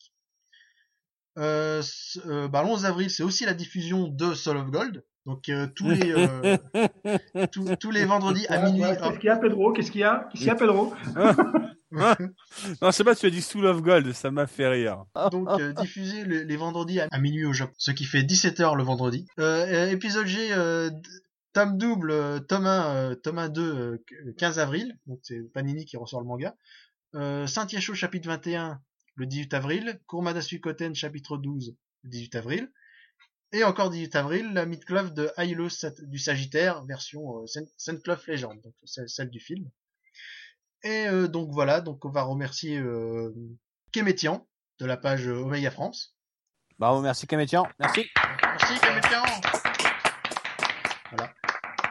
Euh, c- euh, bah, le 11 avril, c'est aussi la diffusion de Soul of Gold. Donc euh, tous les euh, tous, tous les vendredis à Ouais, minuit. ouais, Qu'est-ce qu'il y a, Pedro? Qu'est-ce qu'il y a? Qu'est-ce qu'il y a, Pedro? Non, c'est pas, tu as dit Soul of Gold, ça m'a fait rire. donc euh, diffusé le- les vendredis à, à minuit au Japon, ce qui fait 17h le vendredi. Épisode G, euh, tome double, tome 1, euh, tome 1, 2, euh, 15 avril, donc c'est Panini qui ressort le manga. Euh, Saint-Yachot chapitre 21, le 18 avril. Kurumada Suikoten chapitre 12, le 18 avril. Et encore 18 avril, la Midcloth de Sat- du Sagittaire, version euh, Saint- Saint-Cloth Legend, donc celle, du film. Et euh, donc voilà, donc on va remercier euh, Kémétian de la page euh, Omega France. Bravo, merci Kamétian. Merci. Merci Kémétian Voilà.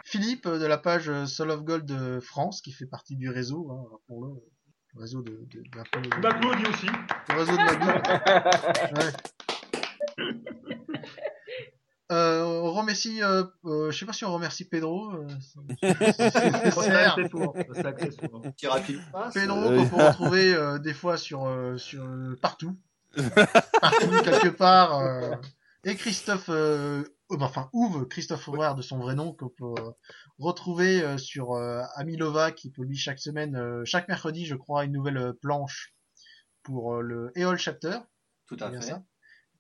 Philippe euh, de la page Soul of Gold France, qui fait partie du réseau, hein, rappelons-le, le réseau de, de, Baglo dit aussi. le réseau de Magou. Ouais. Euh, on remercie, euh, euh, je sais pas si on remercie Pedro. euh, c'est- c'est- c'est- Ça, c'est- c'est souvent. Petit rapide passe. Pedro qu'on peut retrouver euh, des fois sur euh, sur partout, partout quelque part. euh. et Christophe, enfin Ouve, Christophe Ouvert de son vrai nom qu'on peut retrouver euh, sur euh, Amilova qui publie chaque semaine, euh, chaque mercredi je crois une nouvelle planche pour euh, le Eol Chapter. Tout à fait. ça.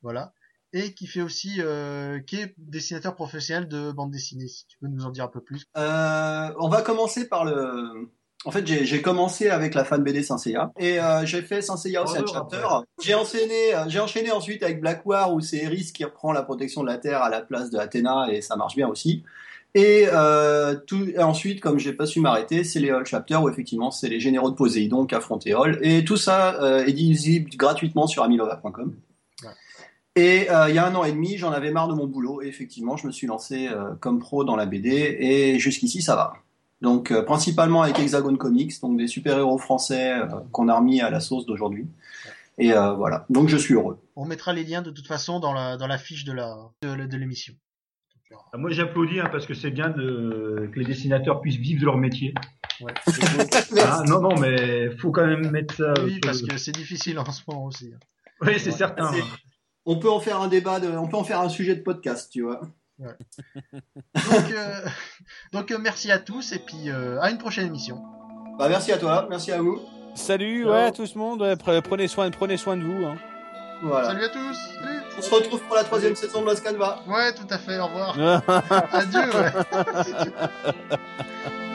Voilà. Et qui fait aussi, euh, qui est dessinateur professionnel de bande dessinée. Si tu peux nous en dire un peu plus. Euh, on va commencer par le. En fait, j'ai commencé avec la fan BD Saint Seiya et euh, j'ai fait Saint Chapter. après. J'ai enchaîné, j'ai enchaîné ensuite avec Black War où c'est Eris qui reprend la protection de la Terre à la place de Athéna et ça marche bien aussi. Et, euh, tout, et ensuite, comme j'ai pas su m'arrêter, c'est les Hall Chapters où effectivement c'est les généraux de Poséidon qui affrontent Hall. Et tout ça euh, est visible gratuitement sur amilova.com. Et euh, il y a un an et demi, j'en avais marre de mon boulot. Et effectivement, je me suis lancé euh, comme pro dans la BD. Et jusqu'ici, ça va. Donc euh, principalement avec Hexagon Comics, donc des super-héros français euh, qu'on a remis à la sauce d'aujourd'hui. Et euh, voilà. Donc je suis heureux. On mettra les liens de toute façon dans la, dans la fiche de la, de, de l'émission. Ah, Moi, j'applaudis hein, parce que c'est bien de, que les dessinateurs puissent vivre de leur métier. Ouais. Ah, non, non, mais faut quand même mettre ça. oui, parce que c'est difficile en ce moment aussi. hein. Oui, c'est Ouais. certain. On peut en faire un débat, de, on peut en faire un sujet de podcast, tu vois. Donc, euh, donc euh, merci à tous et puis euh, à une prochaine émission. Bah merci à toi, merci à vous. Salut, ouais, à tout ce monde. ouais, prenez soin, prenez soin de vous. Hein. Voilà. Salut à tous. Salut. On se retrouve pour la troisième saison de Los Canva. Ouais, tout à fait. Au revoir. Adieu.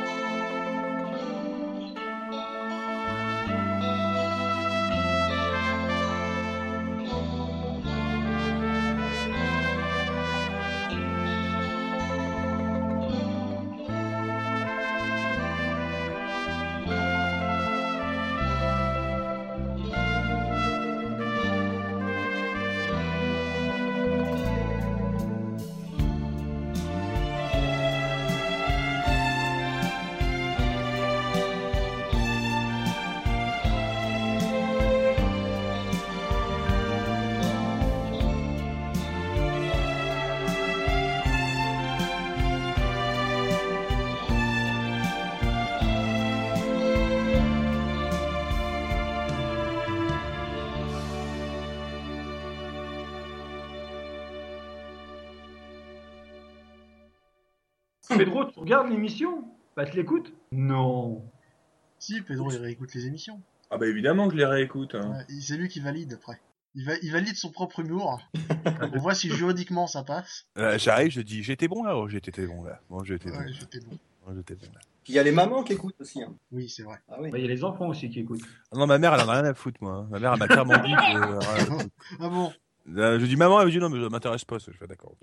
regardes l'émission Bah, tu l'écoutes Non. Si, Pedro, il réécoute les émissions. Ah bah évidemment que je les réécoute. hein. C'est lui qui valide après. Il, va, il valide son propre humour. On voit si juridiquement ça passe. Euh, J'arrive, je dis, j'étais bon là, oh, j'étais bon là. Bon, j'étais bon. Ouais, j'étais bon. Bon, j'étais bon là. Puis il y a les mamans qui écoutent aussi. hein. Oui, c'est vrai. Ah oui. Bah, Il y a les enfants aussi qui écoutent. Ah Non, ma mère, elle en a rien à foutre, moi. hein. Ma mère, elle m'a clairement dit que. euh. Ah bon? Euh, je dis maman, elle me dit non, mais ça m'intéresse pas. ça. Je fais d'accord, ok.